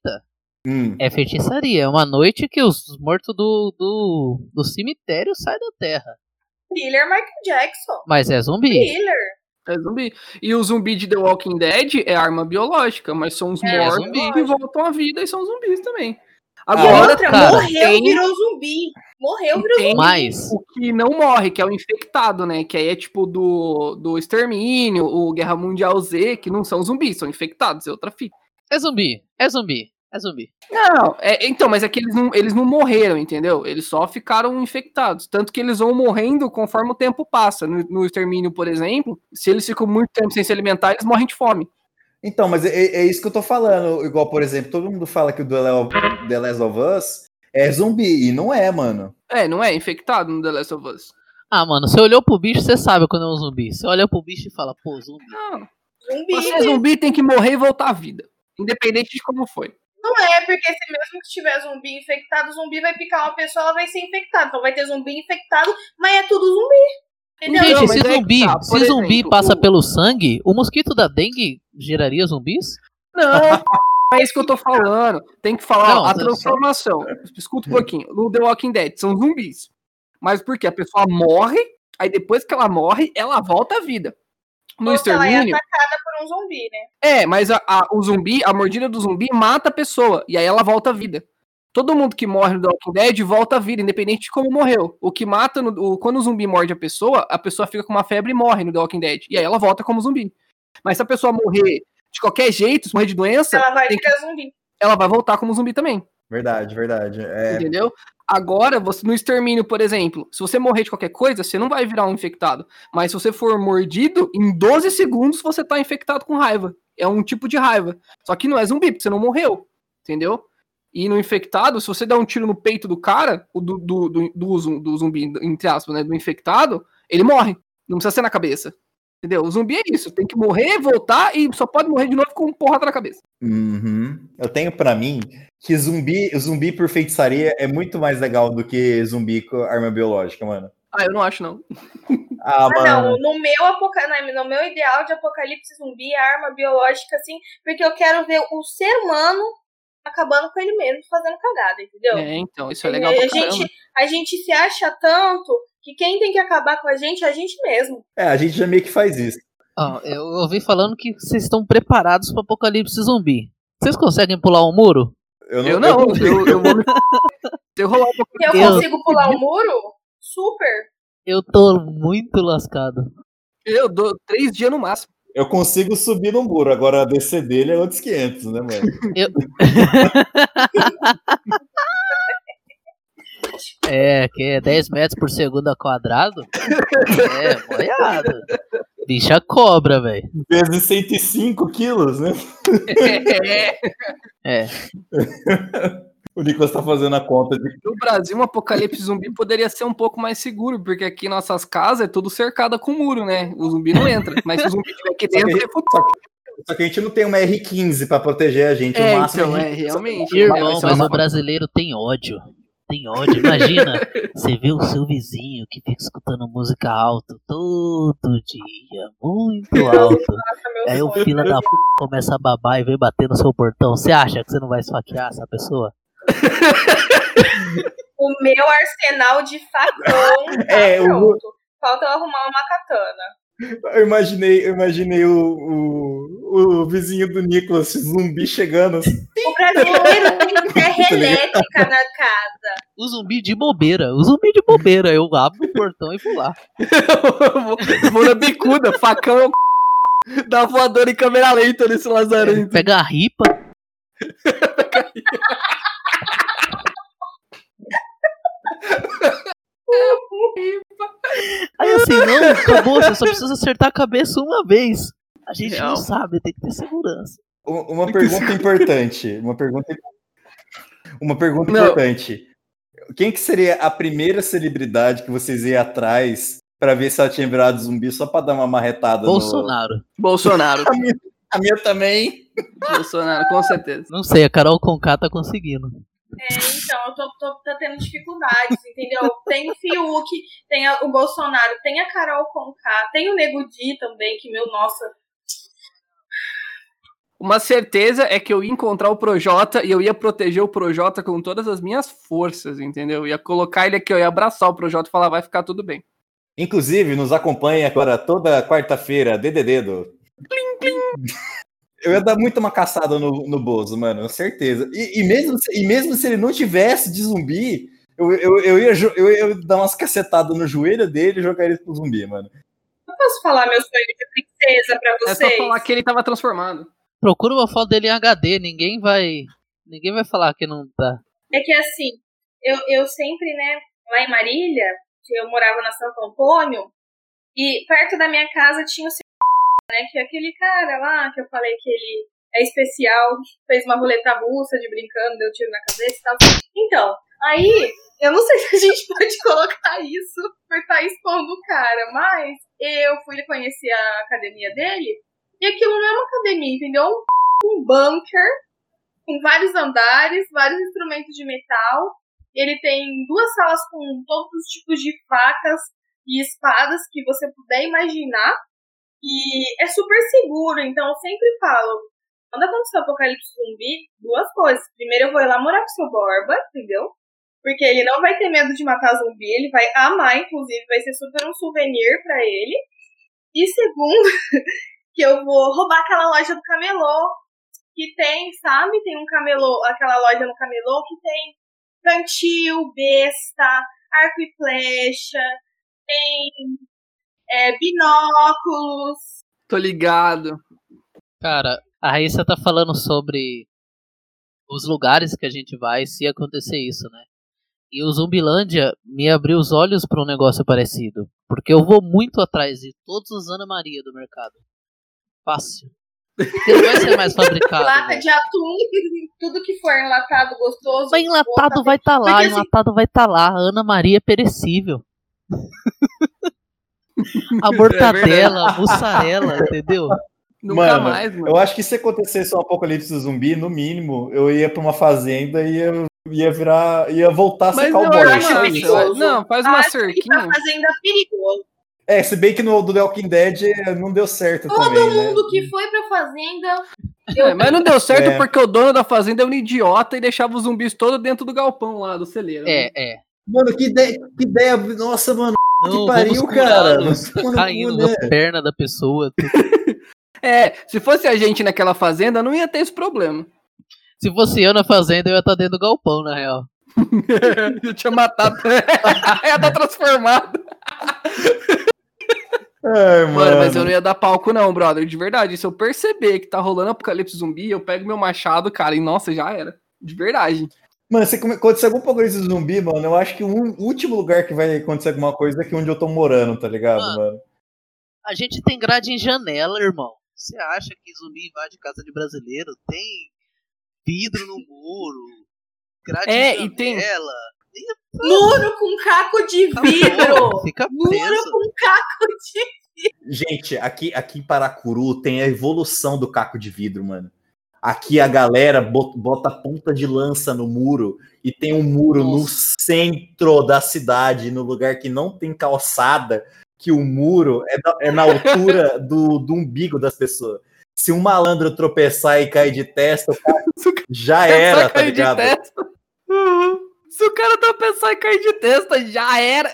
Hum.
É feitiçaria. É uma noite que os mortos do, do, do cemitério saem da terra.
Thriller Michael Jackson.
Mas é zumbi.
Thriller.
É zumbi. E o zumbi de The Walking Dead é arma biológica, mas são os é, mortos zumbi. que voltam à vida e são zumbis também.
Agora, outra, cara, morreu, tem... virou zumbi. Morreu, virou
tem
zumbi.
Mais.
O que não morre, que é o infectado, né? Que aí é tipo do, do Extermínio, o Guerra Mundial Z, que não são zumbis, são infectados, é outra fita.
É zumbi, é zumbi. É zumbi.
Não, é, então, mas é que eles não, eles não morreram, entendeu? Eles só ficaram infectados. Tanto que eles vão morrendo conforme o tempo passa. No, no extermínio, por exemplo, se eles ficam muito tempo sem se alimentar, eles morrem de fome.
Então, mas é, é isso que eu tô falando. Igual, por exemplo, todo mundo fala que o The Last of Us é zumbi, e não é, mano.
É, não é infectado no The Last of Us.
Ah, mano, você olhou pro bicho, você sabe quando é um zumbi. Você olha pro bicho e fala, pô, zumbi.
Não. Zumbi. Você é zumbi tem que morrer e voltar à vida. Independente de como foi.
Não é, porque se mesmo que tiver zumbi infectado, o zumbi vai picar uma pessoa, ela vai ser infectada. Então vai ter zumbi infectado, mas é tudo zumbi.
Entendeu? Gente, se é zumbi, tá, se exemplo, zumbi passa o... pelo sangue, o mosquito da dengue geraria zumbis?
Não, é isso que eu tô falando. Tem que falar não, a transformação. Escuta um pouquinho. No The Walking Dead são zumbis. Mas por quê? A pessoa morre, aí depois que ela morre, ela volta à vida. No extermínio. Ela é
atacada por um zumbi, né?
É, mas a, a, o zumbi, a mordida do zumbi mata a pessoa. E aí ela volta à vida. Todo mundo que morre no The Walking Dead volta à vida, independente de como morreu. O que mata, no, o, quando o zumbi morde a pessoa, a pessoa fica com uma febre e morre no The Walking Dead. E aí ela volta como zumbi. Mas se a pessoa morrer de qualquer jeito, se morrer de doença.
Ela vai ficar que... zumbi.
Ela vai voltar como zumbi também.
Verdade, verdade. É...
Entendeu? Agora, você no extermínio, por exemplo, se você morrer de qualquer coisa, você não vai virar um infectado. Mas se você for mordido, em 12 segundos você tá infectado com raiva. É um tipo de raiva. Só que não é zumbi, porque você não morreu. Entendeu? E no infectado, se você der um tiro no peito do cara, o do, do, do, do, do zumbi, entre aspas, né? Do infectado, ele morre. Não precisa ser na cabeça. Entendeu? O zumbi é isso. Tem que morrer, voltar e só pode morrer de novo com um porrada na cabeça.
Uhum. Eu tenho pra mim que zumbi, zumbi por feitiçaria é muito mais legal do que zumbi com arma biológica, mano.
Ah, eu não acho, não.
Ah,
Ah,
mano.
não, no meu, apoca... não, no meu ideal de apocalipse zumbi, é arma biológica, assim, porque eu quero ver o ser humano acabando com ele mesmo, fazendo cagada, entendeu?
É, então, isso é legal
a,
pra
gente,
caramba.
a gente se acha tanto que quem tem que acabar com a gente é a gente mesmo.
É, a gente já meio que faz isso.
Ó, eu ouvi falando que vocês estão preparados para apocalipse zumbi. Vocês conseguem pular um muro?
Eu
Eu não, eu, eu vou. Se eu rolar um pouco.
Eu,
Eu-
consigo pular o muro? Super.
Eu tô muito lascado.
Eu dou três dias no máximo.
Eu consigo subir no muro, agora descer dele é outros 500, né, mano?
Eu... é, que é 10 metros por segundo ao quadrado? É, moiado. Bicha cobra, velho.
Vezes 105 quilos, né?
É.
O Nicolas tá fazendo a conta de.
No Brasil, um apocalipse zumbi poderia ser um pouco mais seguro, porque aqui nossas casas é tudo cercada com muro, né? O zumbi não entra. Mas se o zumbi estiver aqui dentro, é
só que- só que a gente não tem uma R15 pra proteger a gente.
É,
o máximo
então, é, realmente.
Irmão, mas
uma-
o brasileiro tem ódio. Tem ódio. Imagina, você vê o seu vizinho que fica escutando música alto todo dia, muito alto. Aí o fila da p começa a babar e vem bater no seu portão. Você acha que você não vai esfaquear essa pessoa?
O meu arsenal de facão tá
É, o-
pronto. Falta eu arrumar uma katana.
Eu imaginei, eu imaginei o, o, o vizinho do Nicolas, zumbi chegando. assim.
O brasileiro tem terra
Tá
elétrica na casa.
O zumbi de bobeira. O zumbi de bobeira. Eu abro o portão e vou lá.
vou, vou na bicuda, facão é o c... da voadora em câmera lenta nesse lazarento.
Pega a ripa. Aí assim, não, acabou, você só precisa acertar a cabeça uma vez. A gente
Real.
não sabe, tem que ter segurança.
Uma pergunta importante. Uma pergunta, uma pergunta
Não.
importante. Quem que seria a primeira celebridade que vocês iam atrás pra ver se ela tinha virado zumbi só pra dar uma marretada
Bolsonaro.
Bolsonaro.
no... A minha, a minha também.
Bolsonaro, com certeza.
Não sei, a Carol Conká tá conseguindo.
É, então, eu tô, tô, tô tendo dificuldades, entendeu? Tem o Fiuk, tem a- o Bolsonaro, tem a Carol Conká, tem o Nego Di também, que, meu, nossa,
Uma certeza é que eu ia encontrar o Projota e eu ia proteger o Projota com todas as minhas forças, entendeu? Eu ia colocar ele aqui, eu ia abraçar o Projota e falar, vai ficar tudo bem.
Inclusive, nos acompanha agora toda quarta-feira, Dededo. Eu ia dar muito uma caçada no, no Bozo, mano, certeza. E, e mesmo, se- e mesmo se ele não tivesse de zumbi, eu, eu, eu, ia, eu ia dar umas cacetadas no joelho dele e jogar ele pro zumbi, mano.
eu posso falar meu sonho de princesa pra
É
vocês?
só falar que ele tava transformado.
Procura uma foto dele em HD, ninguém vai. Ninguém vai falar que não tá.
É que assim, eu, eu sempre, né, lá em Marília, que eu morava na Santo Antônio, e perto da minha casa tinha o seu, né, que é aquele cara lá que eu falei que ele é especial, fez uma roleta russa de brincando, deu tiro na cabeça e tal. Então, aí, eu não sei se a gente pode colocar isso por estar expondo o cara, mas eu fui conhecer a academia dele, e aquilo não é uma academia, entendeu? Um bunker com vários andares, vários instrumentos de metal. Ele tem duas salas com todos os tipos de facas e espadas que você puder imaginar. E é super seguro, então eu sempre falo, quando acontecer o apocalipse zumbi, duas coisas. Primeiro eu vou ir lá morar com o seu Borba, entendeu? Porque ele não vai ter medo de matar zumbi, ele vai amar, inclusive, vai ser super um souvenir pra ele. E segundo, que eu vou roubar aquela loja do camelô, que tem, sabe? Tem um camelô, aquela loja no camelô que tem cantil, besta, arco e flecha, tem é, binóculos.
Tô ligado.
Cara, a Raíssa tá falando sobre os lugares que a gente vai se acontecer isso, né? E o Zumbilândia me abriu os olhos pra um negócio parecido. Porque eu vou muito atrás de todos os Ana Maria do mercado. Fácil. Porque não vai ser mais fabricado.
Lata
velho.
de atum, tudo que for enlatado gostoso.
Mas enlatado
boa,
vai estar tá lá,
Porque, assim,
enlatado vai estar tá lá. Ana Maria é perecível. A mortadela, a mussarela, entendeu?
Nunca
mano,
mais, mano.
eu acho que se acontecesse um apocalipse zumbi, no mínimo, eu ia pra uma fazenda e ia, ia virar. ia voltar a ser
Mas eu
cowboy.
acho perigoso. Não, faz uma
Acho que
cerquinha.
pra fazenda é perigoso.
É, se bem que no do The Walking Dead eh, não deu certo
Todo
também, né?
mundo que foi pra fazenda.
É, mas não deu certo
É.
porque o dono da fazenda é um idiota e deixava os zumbis todos dentro do galpão lá do celeiro. né?
É, é.
Mano, que ideia, que ideia. Nossa, mano.
Não,
que pariu, cara. Mano,
Caindo
né?
na perna da pessoa.
É, se fosse a gente naquela fazenda, não ia ter esse problema.
Se fosse eu na fazenda, eu ia estar dentro do galpão, na real.
eu tinha matado. ia estar transformado.
Ai, mano.
Mano, mas eu não ia dar palco, não, brother. De verdade. Se eu perceber que tá rolando apocalipse zumbi, eu pego meu machado, cara, e nossa, já era. De verdade.
Mano, se acontecer algum apocalipse zumbi, mano, eu acho que o último lugar que vai acontecer alguma coisa é aqui onde eu tô morando, tá ligado,
Mano.
mano?
A gente tem grade em janela, irmão. Você acha que zumbi invade casa de brasileiro? Tem vidro no muro, grade
É,
em
e tem-
janela.
Muro com caco de vidro.
Fica
Muro com caco de
Gente, aqui, aqui em Paracuru tem a evolução do caco de vidro, mano. Aqui a galera bot- bota ponta de lança no muro e tem um muro no centro da cidade, no lugar que não tem calçada, que o muro é, da- é na altura do, do umbigo das pessoas. Se um malandro tropeçar e cair de testa, cara já era, tá ligado?
Uhum. Se o cara pensando em cair de testa, já era.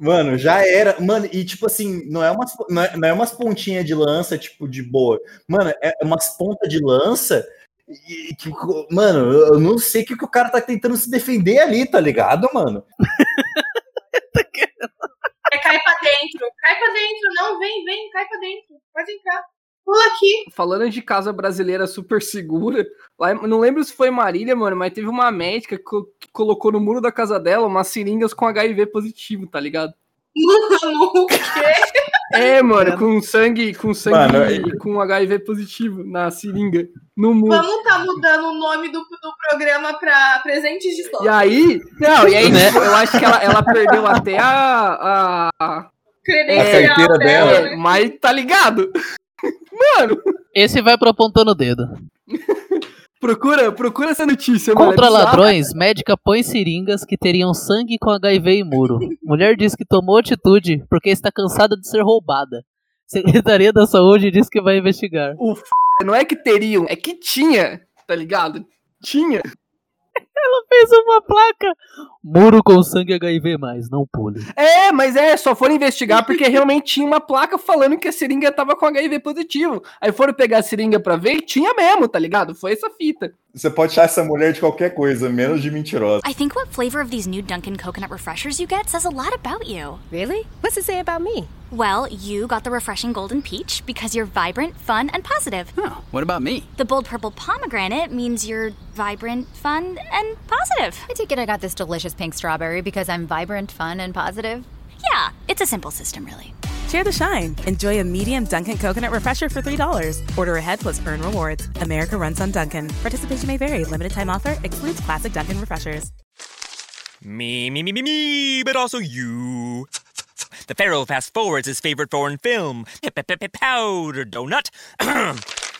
Mano, já era. Mano, e tipo assim, não é umas, não é, não é umas pontinhas de lança, tipo, de boa. Mano, é umas pontas de lança. E, que, mano, eu não sei o que, que o cara tá tentando se defender ali, tá ligado, mano?
É, cai pra dentro. Cai pra dentro. Não, vem, vem, cai pra dentro. Pode entrar. Pula aqui.
Falando de casa brasileira super segura, lá, não lembro se foi Marília, mano, mas teve uma médica que, que colocou no muro da casa dela umas seringas com HIV positivo, tá ligado?
Mano, o quê?
É, mano, com sangue, com sangue
Mano,
e com HIV positivo na seringa, no muro.
Vamos tá mudando o nome do, do programa pra Presentes de Sorte.
E aí, não, e aí,
Né?
tipo, eu acho que ela, ela perdeu até a. a, a
Credencial
carteira dela.
é, mas tá ligado? Mano,
Esse vai pro apontando o dedo.
procura, procura essa notícia, mano. é
Contra ladrões, médica põe seringas que teriam sangue com HIV em muro. Mulher diz que tomou atitude porque está cansada de ser roubada. Secretaria da Saúde diz que vai investigar.
O f... não é que teriam, é que tinha, tá ligado? Tinha.
Ela fez uma placa. Muro com sangue HIV+, não pule.
É, mas é, só foram investigar porque realmente tinha uma placa falando que a seringa tava com HIV positivo. Aí foram pegar a seringa pra ver e tinha mesmo, tá ligado? Foi essa fita.
Você pode achar essa mulher de qualquer coisa, menos de mentirosa.
I think what flavor of these new Dunkin' coconut refreshers you get says a lot about you.
Really? What's it say about me?
Well, you got the refreshing golden peach because you're vibrant, fun, and positive.
Oh, what about me?
The bold purple pomegranate means you're vibrant, fun, and positive.
I take it I got this delicious pink strawberry because I'm vibrant, fun, and positive.
Yeah, it's a simple system, really.
Share the shine. Enjoy a medium Dunkin' coconut refresher for $3. Order ahead plus earn rewards. America runs on Dunkin'. Participation may vary. Limited time offer excludes classic Dunkin' refreshers.
Me, me, me, me, me, but also you. The Pharaoh fast forwards his favorite foreign film, Powder Donut.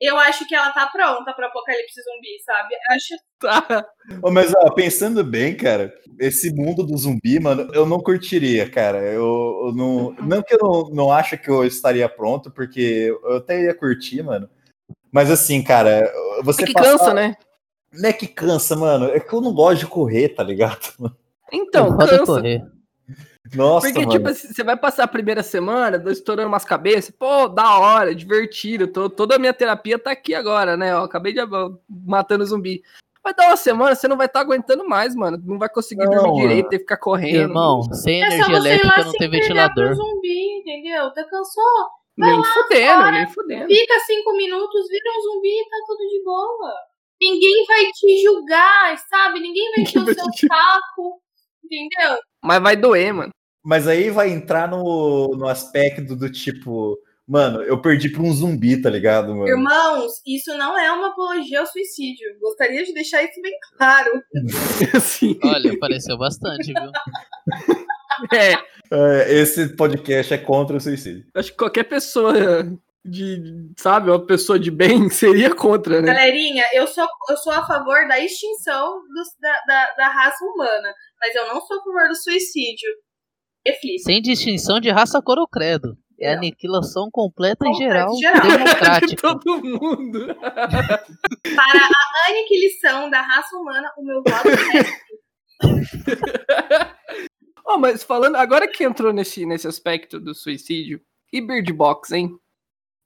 Eu acho que ela tá pronta pro apocalipse zumbi, sabe? Acho
Tá.
Ô, mas, ó, pensando bem, cara, esse mundo do zumbi, mano, eu não curtiria, cara. Eu, eu não. Não que eu não, não acho que eu estaria pronto, porque eu até ia curtir, mano. Mas assim, cara, você
É que
passar-
cansa, né?
Não é que cansa, mano. É que eu não gosto de correr, tá ligado?
Então,
Pode
cansa.
correr.
Nossa,
Porque,
mano.
tipo, você vai passar a primeira semana estourando umas cabeças, pô, da hora, divertido, tô, toda a minha terapia tá aqui agora, né? Ó, acabei de matando zumbi. Vai dar uma semana, você não vai estar aguentando mais, mano. Não vai conseguir
Não,
dormir
mano.
direito, ter que ficar correndo.
Irmão, sem
é
energia elétrica não tem ventilador.
zumbi, entendeu? Tá cansou? Vai
Nem
lá
fudendo,
fora,
nem fudendo.
Fica cinco minutos, vira um zumbi e tá tudo de boa. Ninguém vai te julgar, sabe? Ninguém vai encher o seu saco. Entendeu?
Mas vai doer, mano.
Mas aí vai entrar no, no aspecto do tipo, mano, eu perdi pra um zumbi, tá ligado, mano?
Irmãos, isso não é uma apologia ao suicídio. Gostaria de deixar isso bem claro.
Sim.
Olha, pareceu bastante, viu?
É,
É, esse podcast é contra o suicídio.
acho que qualquer pessoa de, sabe, uma pessoa de bem seria contra, né?
Galerinha, eu sou, eu sou a favor da extinção dos- da, da, da raça humana, mas eu não sou a favor do suicídio. Reflita.
Sem distinção de raça, cor ou credo. É aniquilação completa em geral,
geral.
democrática.
Todo mundo.
Para a aniquilação da raça humana, o meu voto é
Oh, mas falando, agora que entrou nesse, nesse aspecto do suicídio, e Bird Box, hein?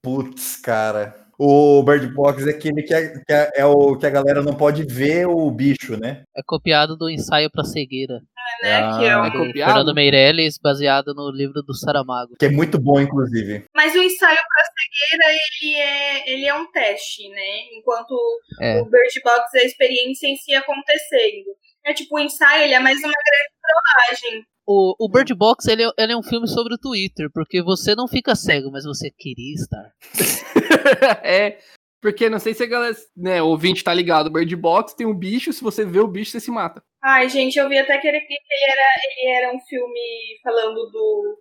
Putz, cara. O Bird Box é aquele que é, que é- é o que a galera não pode ver o bicho, né?
É copiado do ensaio pra cegueira.
né? que é um-
do
copiado?
Fernando Meirelles, baseado no livro do Saramago.
Que é muito bom, inclusive.
Mas o ensaio para cegueira, ele é, ele é um teste, né? Enquanto
É.
o Bird Box é a experiência em si acontecendo. É tipo, o ensaio, ele é mais uma grande trollagem.
O, o Bird Box ele, é- ele é um filme sobre o Twitter, porque você não fica cego, mas você queria estar.
é, porque não sei se a galera, né, o ouvinte tá ligado, Bird Box tem um bicho, se você vê o bicho, você se mata.
Ai, gente, eu vi até que ele, ele, era, ele era um filme falando do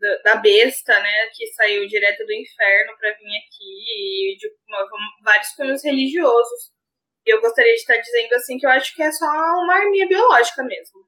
da, da besta, né? Que saiu direto do inferno pra vir aqui, e de uma- vários cunhos religiosos. E eu gostaria de estar dizendo assim que eu acho que é só uma arminha biológica mesmo.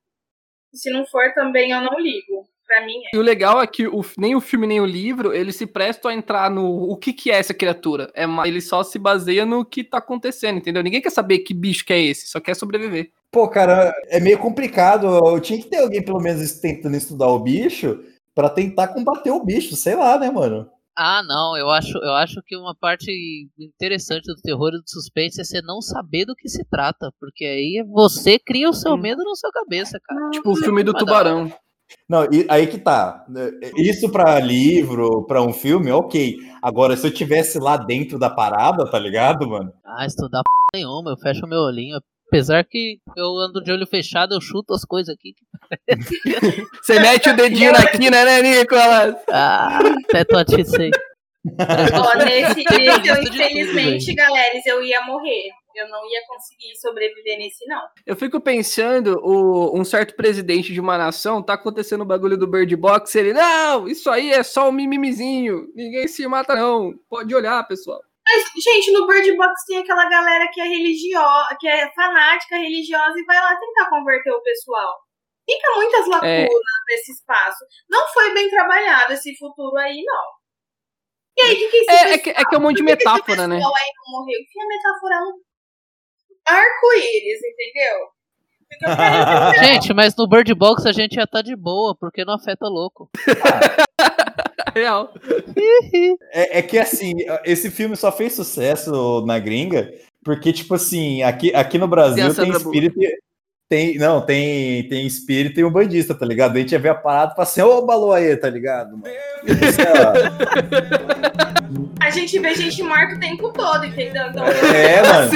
E se não for, também eu não ligo. Pra mim é.
E o legal é que o- nem o filme nem o livro, eles se prestam a entrar no o que que é essa criatura. É, ele só se baseia no que tá acontecendo, entendeu? Ninguém quer saber que bicho que é esse, só quer sobreviver.
Pô, cara, é meio complicado. Eu tinha que ter alguém, pelo menos, tentando estudar o bicho pra tentar combater o bicho, sei lá, né, mano?
Ah, não, eu acho, eu acho que uma parte interessante do terror e do suspense é você não saber do que se trata, porque aí você cria o seu medo na sua cabeça, cara.
Tipo o filme do tubarão.
Não, e- aí que tá. Isso pra livro, pra um filme, ok. Agora, se eu tivesse lá dentro da parada, tá ligado, mano?
Ah, estudar p nenhuma, eu fecho meu olhinho. Apesar que eu ando de olho fechado, eu chuto as coisas aqui.
Você mete o dedinho na quina, né, Nicolas?
Ah, até tô sei.
Ó, nesse, eu,
tudo,
infelizmente, galera, eu ia morrer. Eu não ia conseguir sobreviver nesse, não.
Eu fico pensando, o, um certo presidente de uma nação tá acontecendo o bagulho do Bird Box, ele, não, isso aí é só um mimimizinho, ninguém se mata não, pode olhar, pessoal.
Mas, gente, no Bird Box tem aquela galera que é religiosa, que é fanática religiosa e vai lá tentar converter o pessoal. Fica muitas lacunas
É.
nesse espaço. Não foi bem trabalhado esse futuro aí, não. E aí, o que, que
É, é que, é que é um monte de metáfora, né?
aí não morreu? A metáfora no arco-íris, entendeu?
Gente, mas no Bird Box a gente já tá de boa, porque não afeta louco.
Real.
É, é que assim, esse filme só fez sucesso na gringa, porque, tipo assim, aqui, aqui no Brasil tem espírito. Tem, não, tem, tem espírito e um bandista, tá ligado? A gente ia ver a parada e fala assim, ô balou aí, tá ligado? mano?
A gente vê gente morta o tempo todo, entendeu? Então,
É, mano.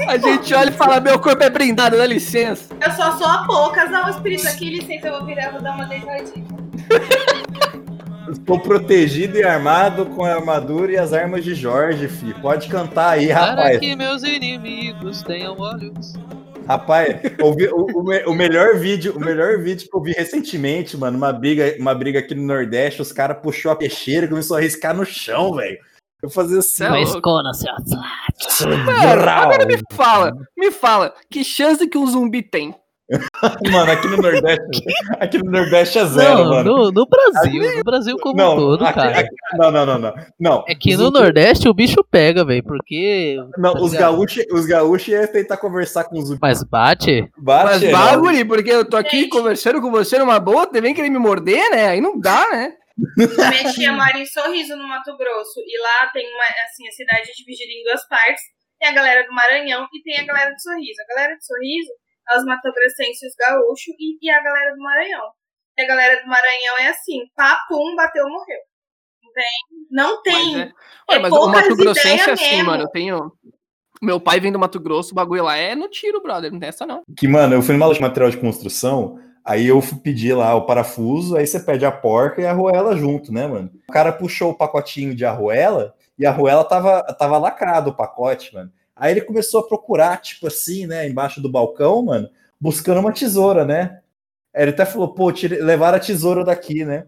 e
A gente olha e fala, meu corpo é blindado, dá licença.
Eu só sou a poucas, não, espírito aqui, licença, eu vou virar, vou dar uma deitadinha.
Estou protegido e armado com a armadura e as armas de Jorge, fi. Pode cantar aí,
Para
rapaz.
que meus inimigos tenham olhos.
Rapaz, o, o o melhor vídeo, o melhor vídeo que eu vi recentemente, mano, uma briga, uma briga aqui no Nordeste, os caras puxou a peixeira e começou a riscar no chão, velho. Eu fazia assim.
é
Uma
louco.
escona, seu
Mano, agora me fala, me fala, que chance que um zumbi tem?
Mano, aqui no Nordeste, aqui no Nordeste é zero,
Não,
mano.
no, no Brasil, no Brasil como um todo,
aqui-
cara.
aqui- não, não, não, não. Não,
É que no Nordeste o bicho pega, velho, porque.
Não,
tá
os gaúchos, os gaúchos iam tentar conversar com os
Mas bate?
Bate,
Mas
não.
bagulho, porque eu tô aqui conversando com você numa boa, você vem querer me morder, né? Aí não dá, né?
Tia mora em Sorriso, no Mato Grosso, e lá tem uma, assim, a cidade é dividida em duas partes. Tem a galera do Maranhão e tem a galera de Sorriso. A galera de Sorriso é os matogrossenses gaúchos e, e a galera do Maranhão. E a galera do Maranhão é assim, papum, bateu, morreu. tem. Não tem.
Mas, é...
É
Ué, mas o Mato Grossense é assim,
mesmo.
mano. Eu tenho. Meu pai vem do Mato Grosso, o bagulho lá é no tiro, brother. Não tem essa, não.
Que, mano, eu fui numa loja de material de construção, aí eu fui pedir lá o parafuso, aí você pede a porca e a arruela junto, né, mano? O cara puxou o pacotinho de arruela e a arruela tava, tava lacrado o pacote, mano. Aí ele começou a procurar, tipo assim, né, embaixo do balcão, mano, buscando uma tesoura, né? Aí ele até falou, pô, tire... levaram a tesoura daqui, né?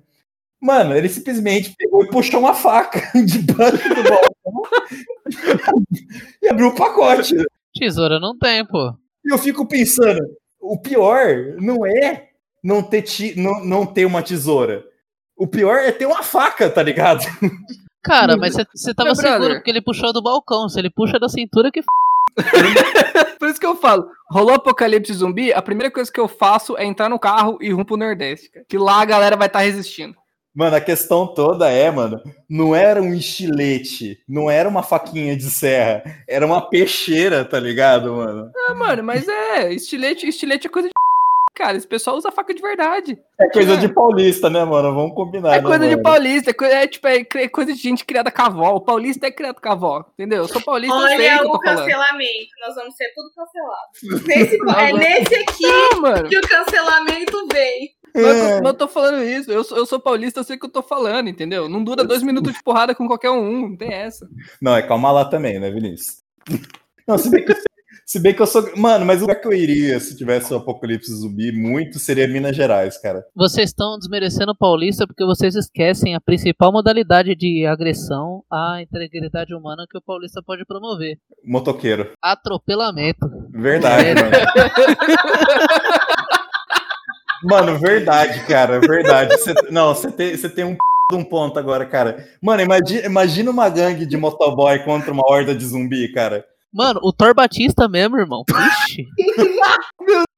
Mano, ele simplesmente pegou e puxou uma faca debaixo do balcão e abriu o pacote.
Tesoura não tem, pô.
E eu fico pensando, o pior não é não ter, ti, não, não ter uma tesoura. O pior é ter uma faca, tá ligado?
Cara, mas você tava
Meu
seguro
brother.
porque ele puxou do balcão. Se ele puxa da cintura, que f...
Por isso que eu falo, rolou apocalipse zumbi, a primeira coisa que eu faço é entrar no carro e rumo pro Nordeste, cara. Que lá a galera vai estar resistindo.
Mano, a questão toda é, mano, não era um estilete, não era uma faquinha de serra, era uma peixeira, tá ligado, mano?
Ah, mano, mas é, estilete, estilete é coisa de cara, esse pessoal usa faca de verdade.
É coisa de paulista, né, mano? Vamos combinar.
É
né,
coisa de
mano?
paulista, é, é, tipo, é cre- coisa de gente criada com a avó. O paulista é criado com a avó, entendeu? Eu sou paulista,
Olha o
tô falando.
cancelamento. Nós vamos ser tudo cancelado. Nesse,
Não,
é nesse aqui
Não, mano.
que o cancelamento vem.
Mas eu- mas eu tô falando isso, eu sou, eu sou paulista, eu sei o que eu tô falando, entendeu? Não dura dois minutos de porrada com qualquer um, não tem essa.
Não, é calma lá também, né, Vinícius? Não, se bem que, se bem que eu sou. Mano, mas o lugar que eu iria se tivesse o apocalipse zumbi muito seria Minas Gerais, cara.
Vocês estão desmerecendo o paulista porque vocês esquecem a principal modalidade de agressão à integridade humana que o paulista pode promover:
Motoqueiro.
atropelamento.
Verdade, mano. Mano, verdade, cara, verdade. Cê- não, você tem, você tem um de um ponto agora, cara. Mano, imagina, imagina uma gangue de motoboy contra uma horda de zumbi, cara.
Mano, o Thor Batista mesmo, irmão. Ixi.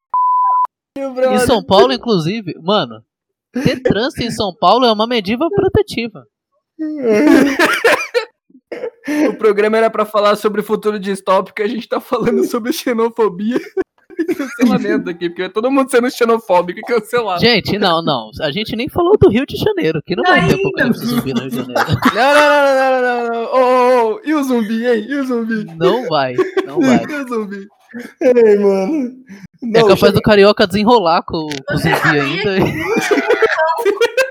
Em São Paulo, inclusive, mano, ter trânsito em São Paulo é uma medida protetiva.
O programa era pra falar sobre o futuro distópico a gente tá falando sobre xenofobia cancelamento aqui, porque todo mundo sendo xenofóbico e cancelado.
Gente, não, não. A gente nem falou do Rio de Janeiro, que não vai ter apocalipse zumbi no Rio de Janeiro.
Não, não, não, não, não, não, não. Ô, ô, ô, e o zumbi, hein? E o zumbi?
Não vai, não vai.
E o zumbi?
Ei, mano.
É capaz do carioca desenrolar com o zumbi ainda.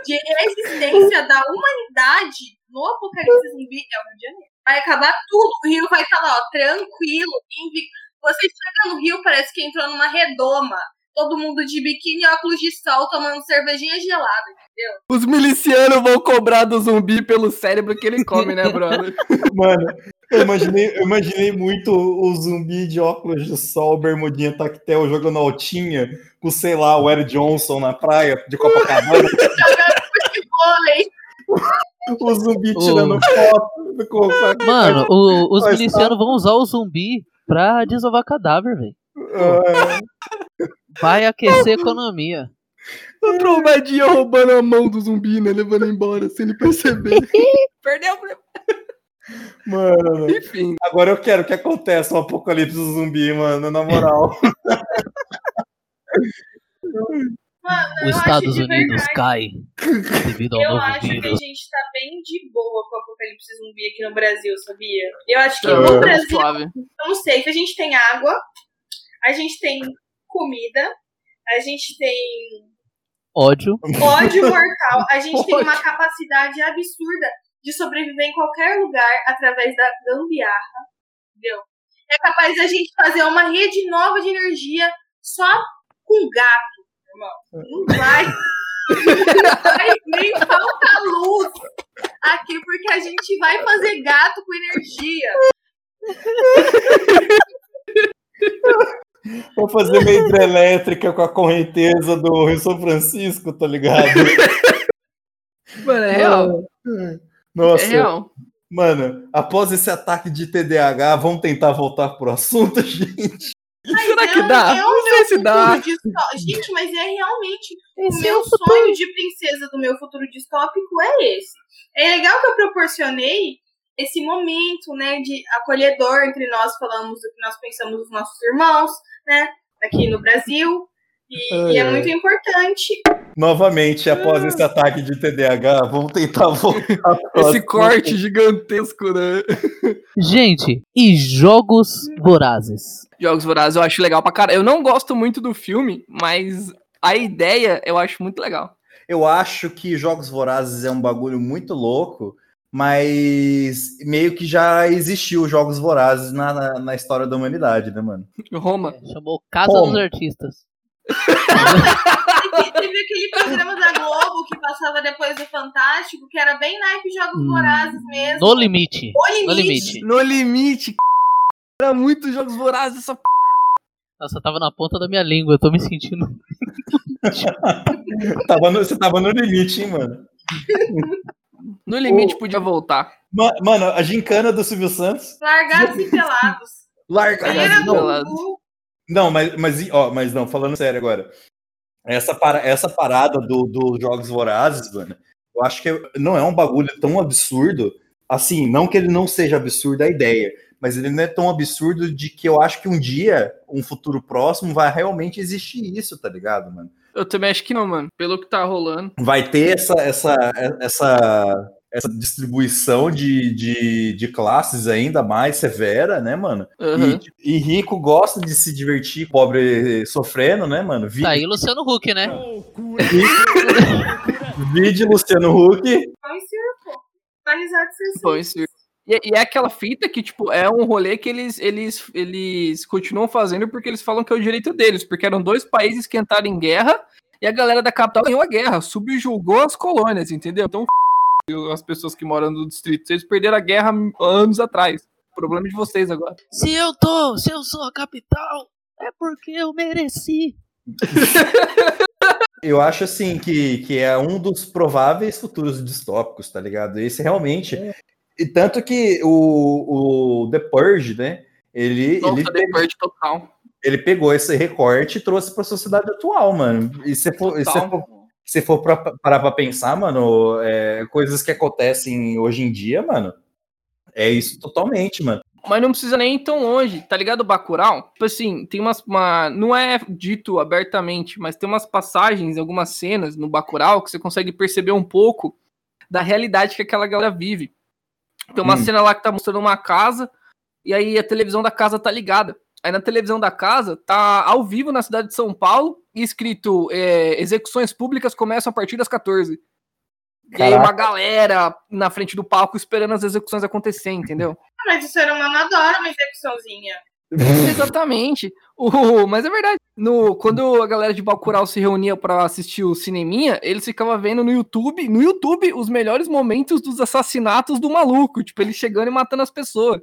de existência da humanidade no apocalipse zumbi é o Rio de Janeiro. Vai acabar tudo. O Rio vai estar lá, ó, tranquilo, invicto. Você chega no Rio, parece que entrou numa redoma. Todo mundo de biquíni e óculos de sol, tomando cervejinha gelada, entendeu?
Os milicianos vão cobrar do zumbi pelo cérebro que ele come, né, brother?
Mano, eu imaginei, eu imaginei muito o zumbi de óculos de sol, bermudinha tactel, jogando altinha, com, sei lá, o Eric Johnson na praia de Copacabana.
Vôlei.
o zumbi
O-
tirando foto. com-
Mano, o- os milicianos vão usar o zumbi pra desovar cadáver, velho.
Ah,
Vai aquecer a economia.
O trombadinha roubando a mão do zumbi, né? Levando embora sem ele perceber. Perdeu o
Mano,
Enfim.
agora eu quero que aconteça um apocalipse zumbi, mano, na moral.
Mano,
Os
eu acho
Estados Unidos cai devido ao
Eu
novo
acho que a gente tá bem de boa com o apocalipse zumbi aqui no Brasil, sabia? Eu acho que
Tá,
no
tá
Brasil,
suave.
não sei, que a gente tem água, a gente tem comida, a gente tem
Ódio.
ódio mortal, a gente tem uma capacidade absurda de sobreviver em qualquer lugar através da gambiarra, entendeu? É capaz da gente fazer uma rede nova de energia só com gato. Não vai. Não vai nem faltar luz aqui, porque a gente vai fazer gato com energia.
Vou fazer uma hidrelétrica com a correnteza do Rio São Francisco, tá ligado?
Mano, é real.
Nossa.
É real.
Mano, após esse ataque de TDAH, vamos tentar voltar pro assunto, gente.
Será que
É é o
Não se dá.
futuro distó- Gente, mas é realmente
Esse
o
é
meu
o futuro.
sonho de princesa do meu futuro distópico é esse. É legal que eu proporcionei esse momento, né, de acolhedor entre nós, falamos do que nós pensamos dos nossos irmãos, né, aqui no Brasil. E, e é muito importante.
Novamente, após esse ataque de TDAH, vamos tentar voltar.
Esse corte gigantesco, né?
Gente, e jogos vorazes?
Jogos Vorazes eu acho legal pra caralho. Eu não gosto muito do filme, mas a ideia eu acho muito legal.
Eu acho que Jogos Vorazes é um bagulho muito louco, mas meio que já existiu Jogos Vorazes na, na, na história da humanidade, né, mano?
Roma.
Chamou Casa
Como?
dos Artistas.
Teve, teve aquele programa da Globo que passava depois do Fantástico, que era bem naipe Jogos Vorazes mesmo.
No limite.
O
No
limite.
limite.
No limite. Era muito Jogos Vorazes essa p...
Nossa, tava na ponta da minha língua, eu tô me sentindo.
Tava no- você tava no limite, hein, mano?
No limite podia voltar.
Ma- Mano, a gincana do Silvio Santos.
Largados e pelados.
Larga.
Feira do
Não, mas, mas, ó, mas não, falando sério agora. Essa, para, essa parada dos do Jogos Vorazes, mano, eu acho que não é um bagulho tão absurdo. Assim, não que ele não seja absurdo a ideia, mas ele não é tão absurdo de que eu acho que um dia, um futuro próximo, vai realmente existir isso, tá ligado, mano?
Eu também acho que não, mano. Pelo que tá rolando.
vai ter essa, essa, essa, essa distribuição de, de, de classes ainda mais severa, né, mano?
Uhum.
E, e rico gosta de se divertir, pobre sofrendo, né, mano? Vi,
Tá aí Luciano Huck, né?
Vide Luciano Huck.
Pão e circo. Dá risada de ser
Pão e circo. E, e é aquela fita que, tipo, é um rolê que eles, eles, eles continuam fazendo porque eles falam que é o direito deles, porque eram dois países que entraram em guerra e a galera da capital ganhou a guerra, subjugou as colônias, entendeu? Então, as pessoas que moram no distrito, eles perderam a guerra anos atrás. Problema de vocês agora.
Se eu tô, se eu sou a capital, é porque eu mereci.
Eu acho assim que, que é um dos prováveis futuros distópicos, tá ligado? Esse realmente. E tanto que o, o The Purge, né? Ele,
Nossa,
ele,
The
pegou,
Purge total.
ele pegou esse recorte e trouxe pra sociedade atual, mano. E se for, se for pra, parar pra pensar, mano, é, coisas que acontecem hoje em dia, mano, é isso totalmente, mano.
Mas não precisa nem ir tão longe, tá ligado? O Bacurau? Tipo assim, tem umas. Uma, não é dito abertamente, mas tem umas passagens, algumas cenas no Bacurau que você consegue perceber um pouco da realidade que aquela galera vive. Tem uma
Hum.
cena lá que tá mostrando uma casa, e aí a televisão da casa tá ligada. Aí na televisão da casa tá ao vivo na cidade de São Paulo, e escrito: é, execuções públicas começam a partir das 14. E aí uma
Caraca.
galera na frente do palco esperando as execuções acontecer, entendeu?
Mas o ser humano adora uma execuçãozinha.
Exatamente. O, mas é verdade. No, quando a galera de Bacurau se reunia pra assistir o cineminha, eles ficavam vendo no YouTube, no YouTube, os melhores momentos dos assassinatos do maluco. Tipo, ele chegando e matando as pessoas.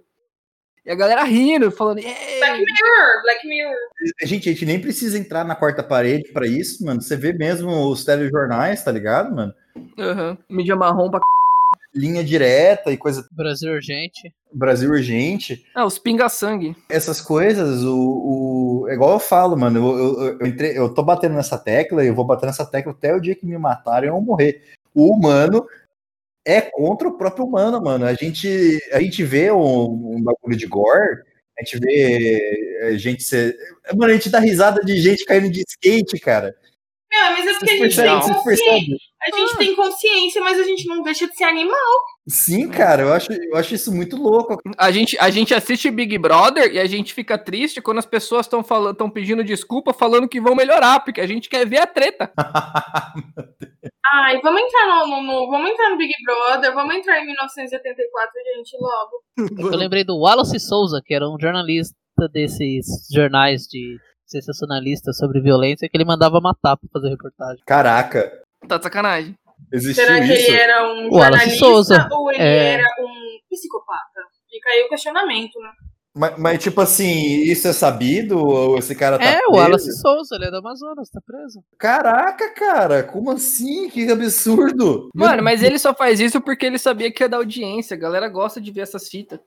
E a galera rindo, falando. "É,
Black Mirror, Black Mirror.
Gente, a gente nem precisa entrar na quarta parede pra isso, mano. Você vê mesmo os telejornais, tá ligado, mano?
Aham. Mídia marrom pra c...
Linha direta e coisa.
Brasil urgente.
Brasil urgente.
Ah, os pinga-sangue.
Essas coisas, o, o. é Igual eu falo, mano. Eu, eu, eu, entrei- eu tô batendo nessa tecla e eu vou bater nessa tecla até o dia que me matarem ou eu morrer. O humano é contra o próprio humano, mano. A gente, a gente vê um, um bagulho de gore, a gente vê eh, gente ser. Mano, a gente dá risada de gente caindo de skate, cara.
Não, mas é porque a
Vocês
gente tem consciência. A gente tem consciência, mas a gente não deixa de ser animal.
Sim, cara, eu acho, eu acho isso muito louco.
A gente, a gente assiste Big Brother e a gente fica triste quando as pessoas estão falando, estão pedindo desculpa, falando que vão melhorar, porque a gente quer ver a treta.
Ai, vamos entrar no, no- no- vamos entrar no Big Brother, vamos entrar em 1984, gente, logo.
Eu lembrei do Wallace Souza, que era um jornalista desses jornais de sensacionalista sobre violência, que ele mandava matar pra fazer reportagem.
Caraca,
Tá de sacanagem.
existiu
Será que
isso?
ele era um
O
jornalista
Souza,
ou ele
é.
era um psicopata? Fica aí o questionamento, né?
Mas, mas, tipo assim, isso é sabido? Ou esse cara tá
é, o
preso?
Wallace Souza, ele é do Amazonas, tá preso.
Caraca, cara, como assim? Que absurdo!
Mano, mas ele só faz isso porque ele sabia que ia dar audiência. A galera gosta de ver essas fitas.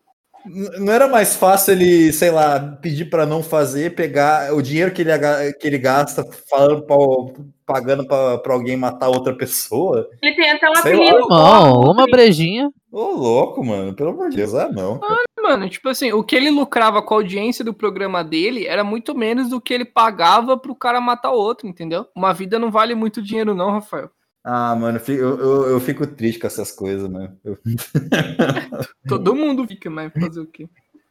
Não era mais fácil ele, sei lá, pedir pra não fazer, pegar o dinheiro que ele, que ele gasta falando pra- pagando pra pra alguém matar outra pessoa?
Ele tem até um
Sei lá,
apelido.
Irmão, uma brejinha.
Ô, louco, mano, pelo amor de Deus, ah, não. cara.
Mano, tipo assim, o que ele lucrava com a audiência do programa dele era muito menos do que ele pagava pro cara matar o outro, entendeu? Uma vida não vale muito dinheiro, não, Rafael.
Ah, mano, eu, eu, eu fico triste com essas coisas, mano. Eu...
Todo mundo fica, mas fazer o quê?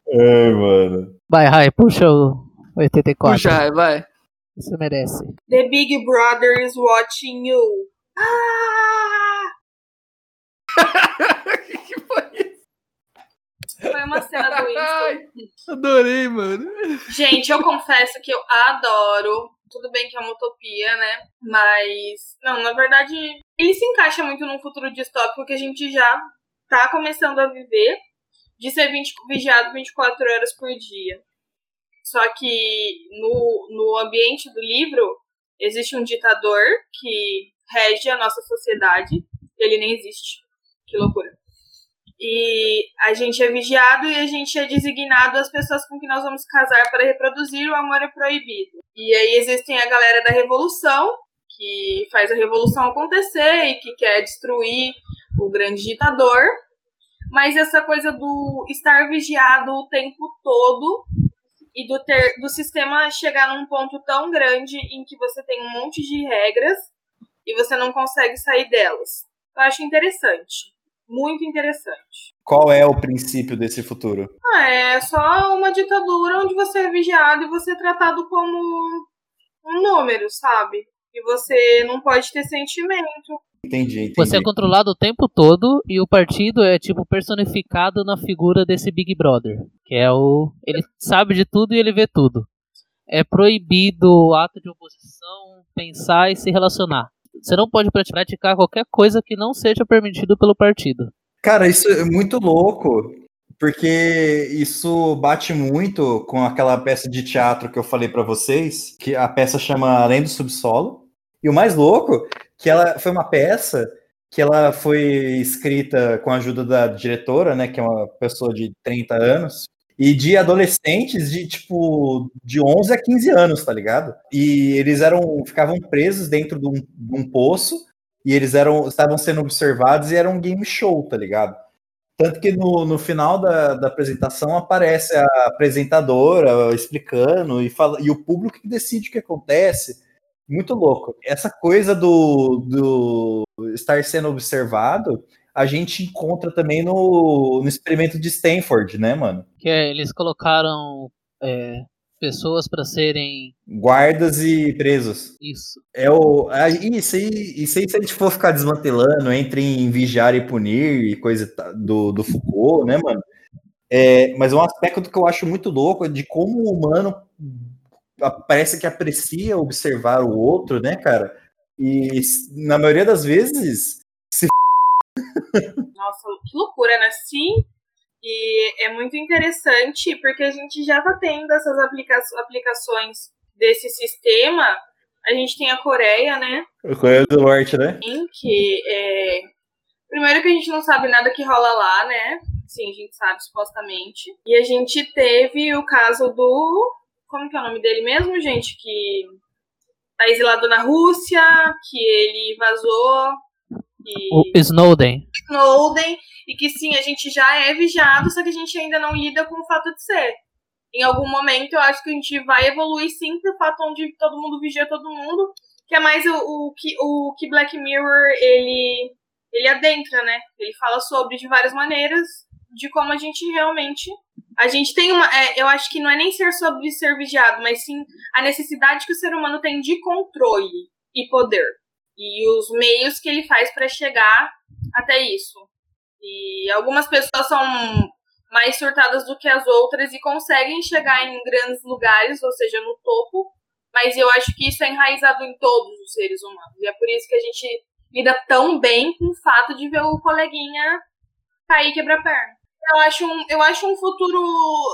É, mano.
Vai, Rai, puxa o 84.
Puxa, vai.
Você merece.
The Big Brother is watching you. Ah!
que foi isso?
Foi uma cena do Winston.
Adorei, mano.
Gente, eu confesso que eu adoro. Tudo bem que é uma utopia, né? Mas. Não, na verdade, ele se encaixa muito num futuro distópico que a gente já tá começando a viver de ser 20, vigiado 24 horas por dia. Só que no, no ambiente do livro existe um ditador que rege a nossa sociedade. Ele nem existe. Que loucura. E a gente é vigiado e a gente é designado as pessoas com que nós vamos casar para reproduzir. O amor é proibido. E aí existem a galera da revolução, que faz a revolução acontecer e que quer destruir o grande ditador. Mas essa coisa do estar vigiado o tempo todo e do, ter, do sistema chegar num ponto tão grande em que você tem um monte de regras e você não consegue sair delas. Eu acho interessante. Muito interessante.
Qual é o princípio desse futuro?
Ah, é só uma ditadura onde você é vigiado e você é tratado como um número, sabe? E você não pode ter sentimento.
Entendi, entendi.
Você é controlado o tempo todo e o partido é tipo personificado na figura desse Big Brother, que é o ele sabe de tudo e ele vê tudo. É proibido o ato de oposição, pensar e se relacionar. Você não pode praticar qualquer coisa que não seja permitido pelo partido.
Cara, isso é muito louco, porque isso bate muito com aquela peça de teatro que eu falei para vocês, que a peça chama Além do Subsolo. E o mais louco, que ela foi uma peça que ela foi escrita com a ajuda da diretora, né, que é uma pessoa de 30 anos, e de adolescentes de tipo de 11 a 15 anos, tá ligado? E eles eram ficavam presos dentro de um, de um poço e eles eram estavam sendo observados e era um game show, tá ligado? Tanto que no, no final da, da apresentação aparece a apresentadora explicando e, fala, e o público que decide o que acontece. Muito louco. Essa coisa do, do estar sendo observado a gente encontra também no, no experimento de Stanford, né, mano?
Que é, eles colocaram é, pessoas para serem
guardas e presos.
Isso.
É o a, isso aí, isso aí se a gente for ficar desmantelando entre em vigiar e punir e coisa do, do Foucault, né, mano? É, mas um aspecto que eu acho muito louco é de como o humano parece que aprecia observar o outro, né, cara? E na maioria das vezes
nossa, que loucura, né? Sim. E é muito interessante porque a gente já tá tendo essas aplica aplicações desse sistema. A gente tem a Coreia, né?
A Coreia do Norte, né?
Que é. Primeiro que a gente não sabe nada que rola lá, né? Sim, a gente sabe, supostamente. E a gente teve o caso do. Como que é o nome dele mesmo, gente? Que tá exilado na Rússia, que ele vazou
o Snowden.
Snowden, e que sim, a gente já é vigiado, só que a gente ainda não lida com o fato de ser. Em algum momento eu acho que a gente vai evoluir sim pro fato onde todo mundo vigia todo mundo, que é mais o, o, que, o que Black Mirror ele, ele adentra, né? Ele fala sobre de várias maneiras de como a gente realmente. A gente tem uma. É, eu acho que não é nem ser sobre ser vigiado, mas sim a necessidade que o ser humano tem de controle e poder e os meios que ele faz para chegar até isso. E algumas pessoas são mais surtadas do que as outras e conseguem chegar em grandes lugares, ou seja, no topo, mas eu acho que isso é enraizado em todos os seres humanos. E é por isso que a gente lida tão bem com o fato de ver o coleguinha cair e quebrar perna. Eu acho um, eu acho um futuro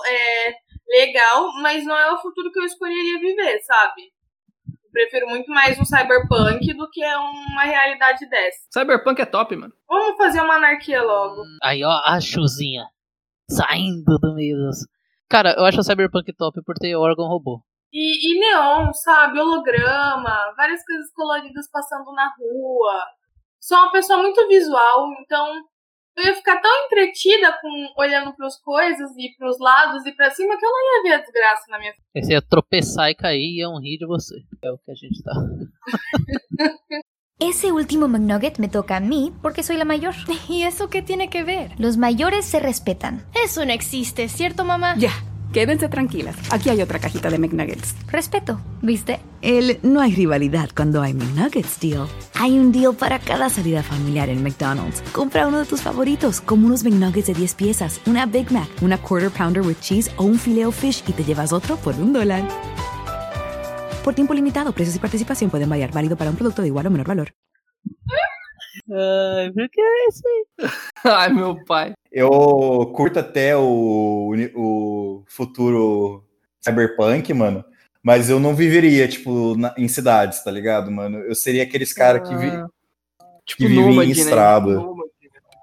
é, legal, mas não é o futuro que eu escolheria viver, sabe? Prefiro muito mais um cyberpunk do que uma realidade dessa.
Cyberpunk é top, mano.
Vamos fazer uma anarquia logo.
Aí, ó, a chuzinha saindo do meio dos. Cara, eu acho o cyberpunk top por ter órgão robô.
E, e neon, sabe? Holograma, várias coisas coloridas passando na rua. Sou uma pessoa muito visual, então eu ia ficar tão entretida com olhando pras coisas e pros lados e pra cima que eu não ia ver a desgraça na minha frente.
Você ia tropeçar e cair e iam rir de você. É o que a gente tá.
Ese último McNugget me toca a mí porque soy la mayor.
¿Y eso qué tiene que ver?
Los mayores se respetan.
Eso no existe, ¿cierto, mamá?
Ya, quédense tranquilas. Aquí hay otra cajita de McNuggets.
Respeto, ¿viste?
El no hay rivalidad cuando hay McNuggets deal. Hay un deal para cada salida familiar en McDonald's. Compra uno de tus favoritos, como unos McNuggets de 10 piezas, una Big Mac, una Quarter Pounder with Cheese o un Filet Fish y te llevas otro por un dólar. Por tiempo limitado, precios y participación pueden variar. Válido para un producto de igual o menor valor.
Ai, por que é isso aí?
Ai, meu pai.
Eu curto até o, o futuro cyberpunk, mano. Mas eu não viveria, tipo, na- em cidades, tá ligado, mano? Eu seria aqueles caras que, vi,
Ah,
que
tipo
vivem
nômade,
em
né?
estrada.
Nômade.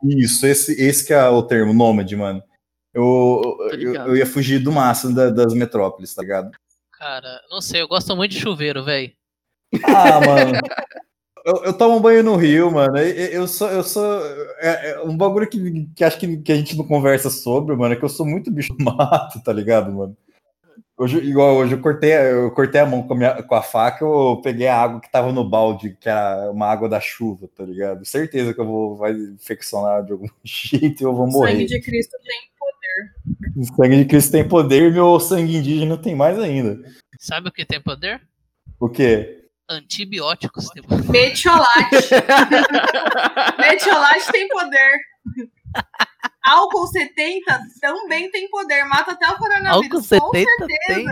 Isso, esse, esse que é o termo, nômade, mano. Eu, eu, eu ia fugir do máximo da- das metrópoles, tá ligado?
Cara, não sei, eu gosto muito de chuveiro, velho.
Ah, mano. Eu, eu tomo banho no rio, mano. Eu, eu sou. Eu sou é, é um bagulho que, que acho que, que a gente não conversa sobre, mano, é que eu sou muito bicho mato, tá ligado, mano? Hoje, igual hoje, eu cortei, eu cortei a mão com a, minha- com a faca, eu peguei a água que tava no balde, que era uma água da chuva, tá ligado? Certeza que eu vou vai infeccionar de algum jeito e eu vou
O
morrer.
sangue de Cristo tem poder.
O sangue de Cristo tem poder e meu sangue indígena tem mais ainda.
Sabe o que tem poder?
O quê?
Antibióticos.
Metiolate. Metiolate tem poder. Álcool 70 também tem poder. Mata até o coronavírus.
Álcool
com
70
certeza.
tem?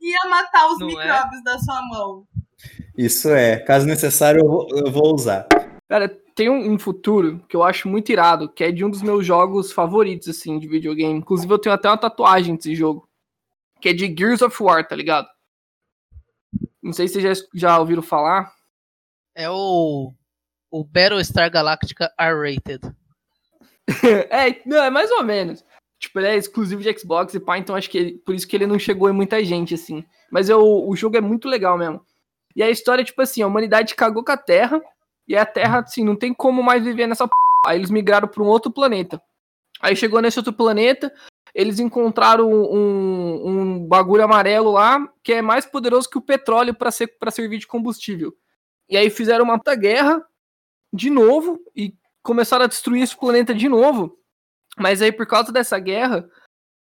Ia matar os
Não é?
micróbios da sua mão.
Isso é. Caso necessário, eu vou, eu vou usar.
Cara, tem um, um futuro que eu acho muito irado, que é de um dos meus jogos favoritos, assim, de videogame. Inclusive, eu tenho até uma tatuagem desse jogo. Que é de Gears of War, tá ligado? Não sei se vocês já, já ouviram falar.
É o. O Battlestar Galactica R-Rated.
é, não, é mais ou menos. Tipo, ele é exclusivo de Xbox e pá, então acho que ele- por isso que ele não chegou em muita gente, assim. Mas eu, o jogo é muito legal mesmo. E a história, é tipo assim, a humanidade cagou com a Terra, e a Terra, assim, não tem como mais viver nessa p... Aí eles migraram para um outro planeta. Aí chegou nesse outro planeta, eles encontraram um, um bagulho amarelo lá, que é mais poderoso que o petróleo para ser para servir de combustível. E aí fizeram uma puta guerra de novo e começaram a destruir esse planeta de novo. Mas aí por causa dessa guerra,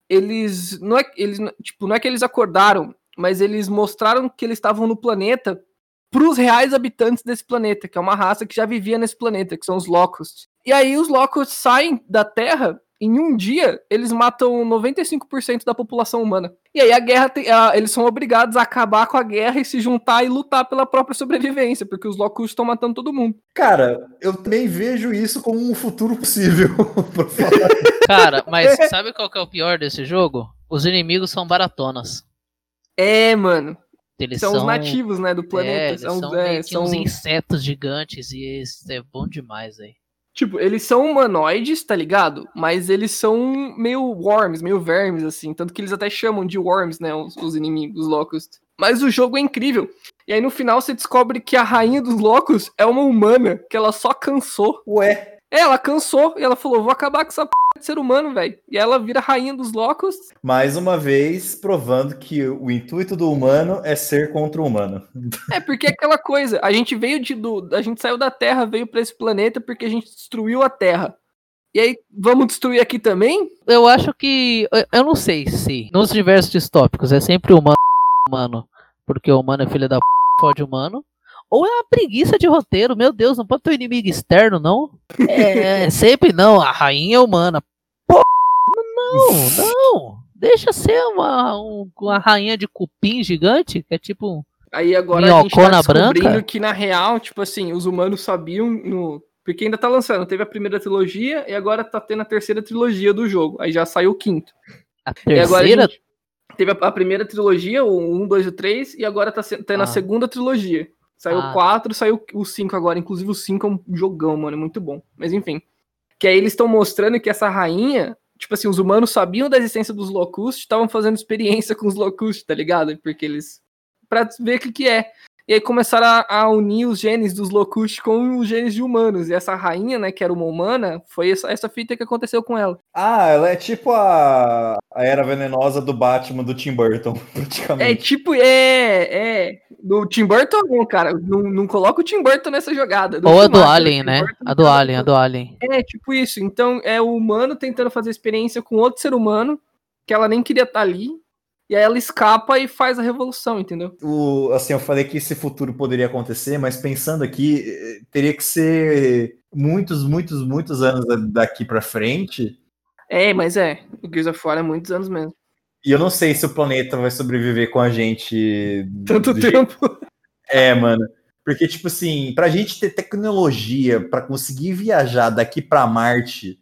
eles não é eles tipo, não é que eles acordaram, mas eles mostraram que eles estavam no planeta para os reais habitantes desse planeta, que é uma raça que já vivia nesse planeta, que são os Locusts. E aí os Locusts saem da Terra em um dia, eles matam 95% da população humana. E aí a guerra tem, a- eles são obrigados a acabar com a guerra e se juntar e lutar pela própria sobrevivência, porque os Locusts estão matando todo mundo.
Cara, eu também vejo isso como um futuro possível.
Cara, mas sabe qual que é o pior desse jogo? Os inimigos são baratonas.
É, mano.
Eles
são,
são
os nativos, né, do
É,
planeta.
eles
são,
são,
é, são-
uns insetos gigantes e isso é bom demais aí.
Tipo, eles são humanoides, tá ligado? Mas eles são meio worms, meio vermes, assim. Tanto que eles até chamam de worms, né? Os, os inimigos, os Locust. Mas o jogo é incrível. E aí no final você descobre que a rainha dos Locust é uma humana, que ela só cansou.
Ué?
É, ela cansou e ela falou: vou acabar com essa p de ser humano, velho. E ela vira rainha dos Locust.
Mais uma vez, provando que o intuito do humano é ser contra o humano.
É porque é aquela coisa, a gente veio de do, a gente saiu da Terra, veio pra esse planeta porque a gente destruiu a Terra. E aí, vamos destruir aqui também?
Eu acho que. eu- Eu não sei se nos diversos distópicos é sempre humano, humano, porque o humano é filho da p, fode humano. Ou é uma preguiça de roteiro, meu Deus, não pode ter um inimigo externo, não? É, sempre não, a rainha é humana. Pô, não, não. Deixa ser uma, um- uma rainha de cupim gigante, que é tipo.
Aí agora a gente tá descobrindo
branca?
que na real, tipo assim, os humanos sabiam no porque ainda tá lançando, teve a primeira trilogia e agora tá tendo a terceira trilogia do jogo. Aí já saiu o quinto.
A
agora a
terceira?
gente teve a, a primeira trilogia, o 1, 2 e o 3, e agora tá tendo
Ah.
a segunda trilogia. Saiu
Ah.
o 4, saiu o 5 agora. Inclusive o 5 é um jogão, mano, é muito bom. Mas enfim. Que aí eles estão mostrando que essa rainha, tipo assim, os humanos sabiam da existência dos Locusts, estavam fazendo experiência com os Locusts, tá ligado? Porque eles. Pra ver o que, que é. E aí começaram a, a unir os genes dos Locush com os genes de humanos. E essa rainha, né, que era uma humana, foi essa, essa fita que aconteceu com ela.
Ah, ela é tipo a, a era venenosa do Batman do Tim Burton,
É
praticamente.
tipo, é, é. Do Tim Burton, não, cara. Não, não coloca o Tim Burton nessa jogada.
Ou a do
Schumacher,
Alien,
Tim
né?
Burton
A do Alien, a do Alien.
É, tipo isso. Então, é o humano tentando fazer experiência com outro ser humano, que ela nem queria estar ali, e aí ela escapa e faz a revolução, entendeu?
O, assim, eu falei que esse futuro poderia acontecer, mas pensando aqui, eh, teria que ser muitos, muitos, muitos anos da- daqui pra frente.
É, mas é. O Gears of War é muitos anos mesmo.
E eu não sei se o planeta vai sobreviver com a gente.
Tanto
do jeito-
tempo.
É, mano. Porque, tipo assim, pra gente ter tecnologia pra conseguir viajar daqui pra Marte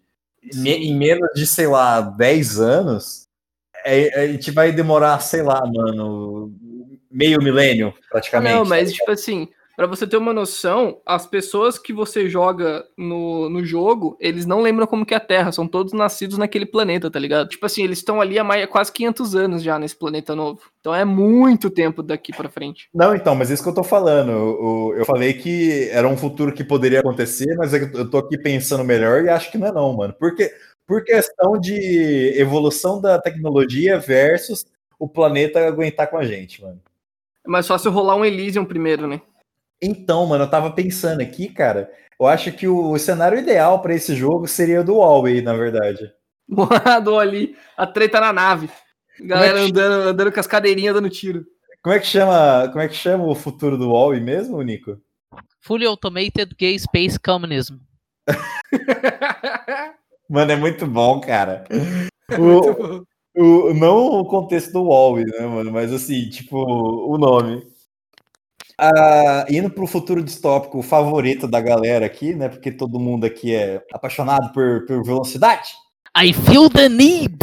em menos de, sei lá, 10 anos, é- a gente vai demorar, sei lá, mano, meio milênio, praticamente.
Não, mas tipo assim, pra você ter uma noção, as pessoas que você joga no, no jogo, eles não lembram como que é a Terra, são todos nascidos naquele planeta, tá ligado? Tipo assim, eles estão ali há mais, quase 500 anos já nesse planeta novo. Então é muito tempo daqui pra frente.
Não, então, mas isso que eu tô falando. o- Eu falei que era um futuro que poderia acontecer, mas é que eu tô aqui pensando melhor e acho que não é não, mano. Porque por questão de evolução da tecnologia versus o planeta aguentar com a gente, mano.
É mais fácil rolar um Elysium primeiro, né?
Então, mano, eu tava pensando aqui, cara. Eu acho que o cenário ideal pra esse jogo seria o do Huawei, na verdade.
Do ali, a treta na nave. Galera
Como é
andando, andando com as cadeirinhas dando tiro.
Como é que chama, como é que chama o futuro do Huawei mesmo, Nico?
Fully Automated Gay Space Communism.
Mano, é muito bom, cara. O, o- não o contexto do Huawei, né, mano? Mas assim, tipo, o nome. Ah, indo pro futuro distópico favorito da galera aqui, né? Porque todo mundo aqui é apaixonado por, por velocidade.
I feel the need.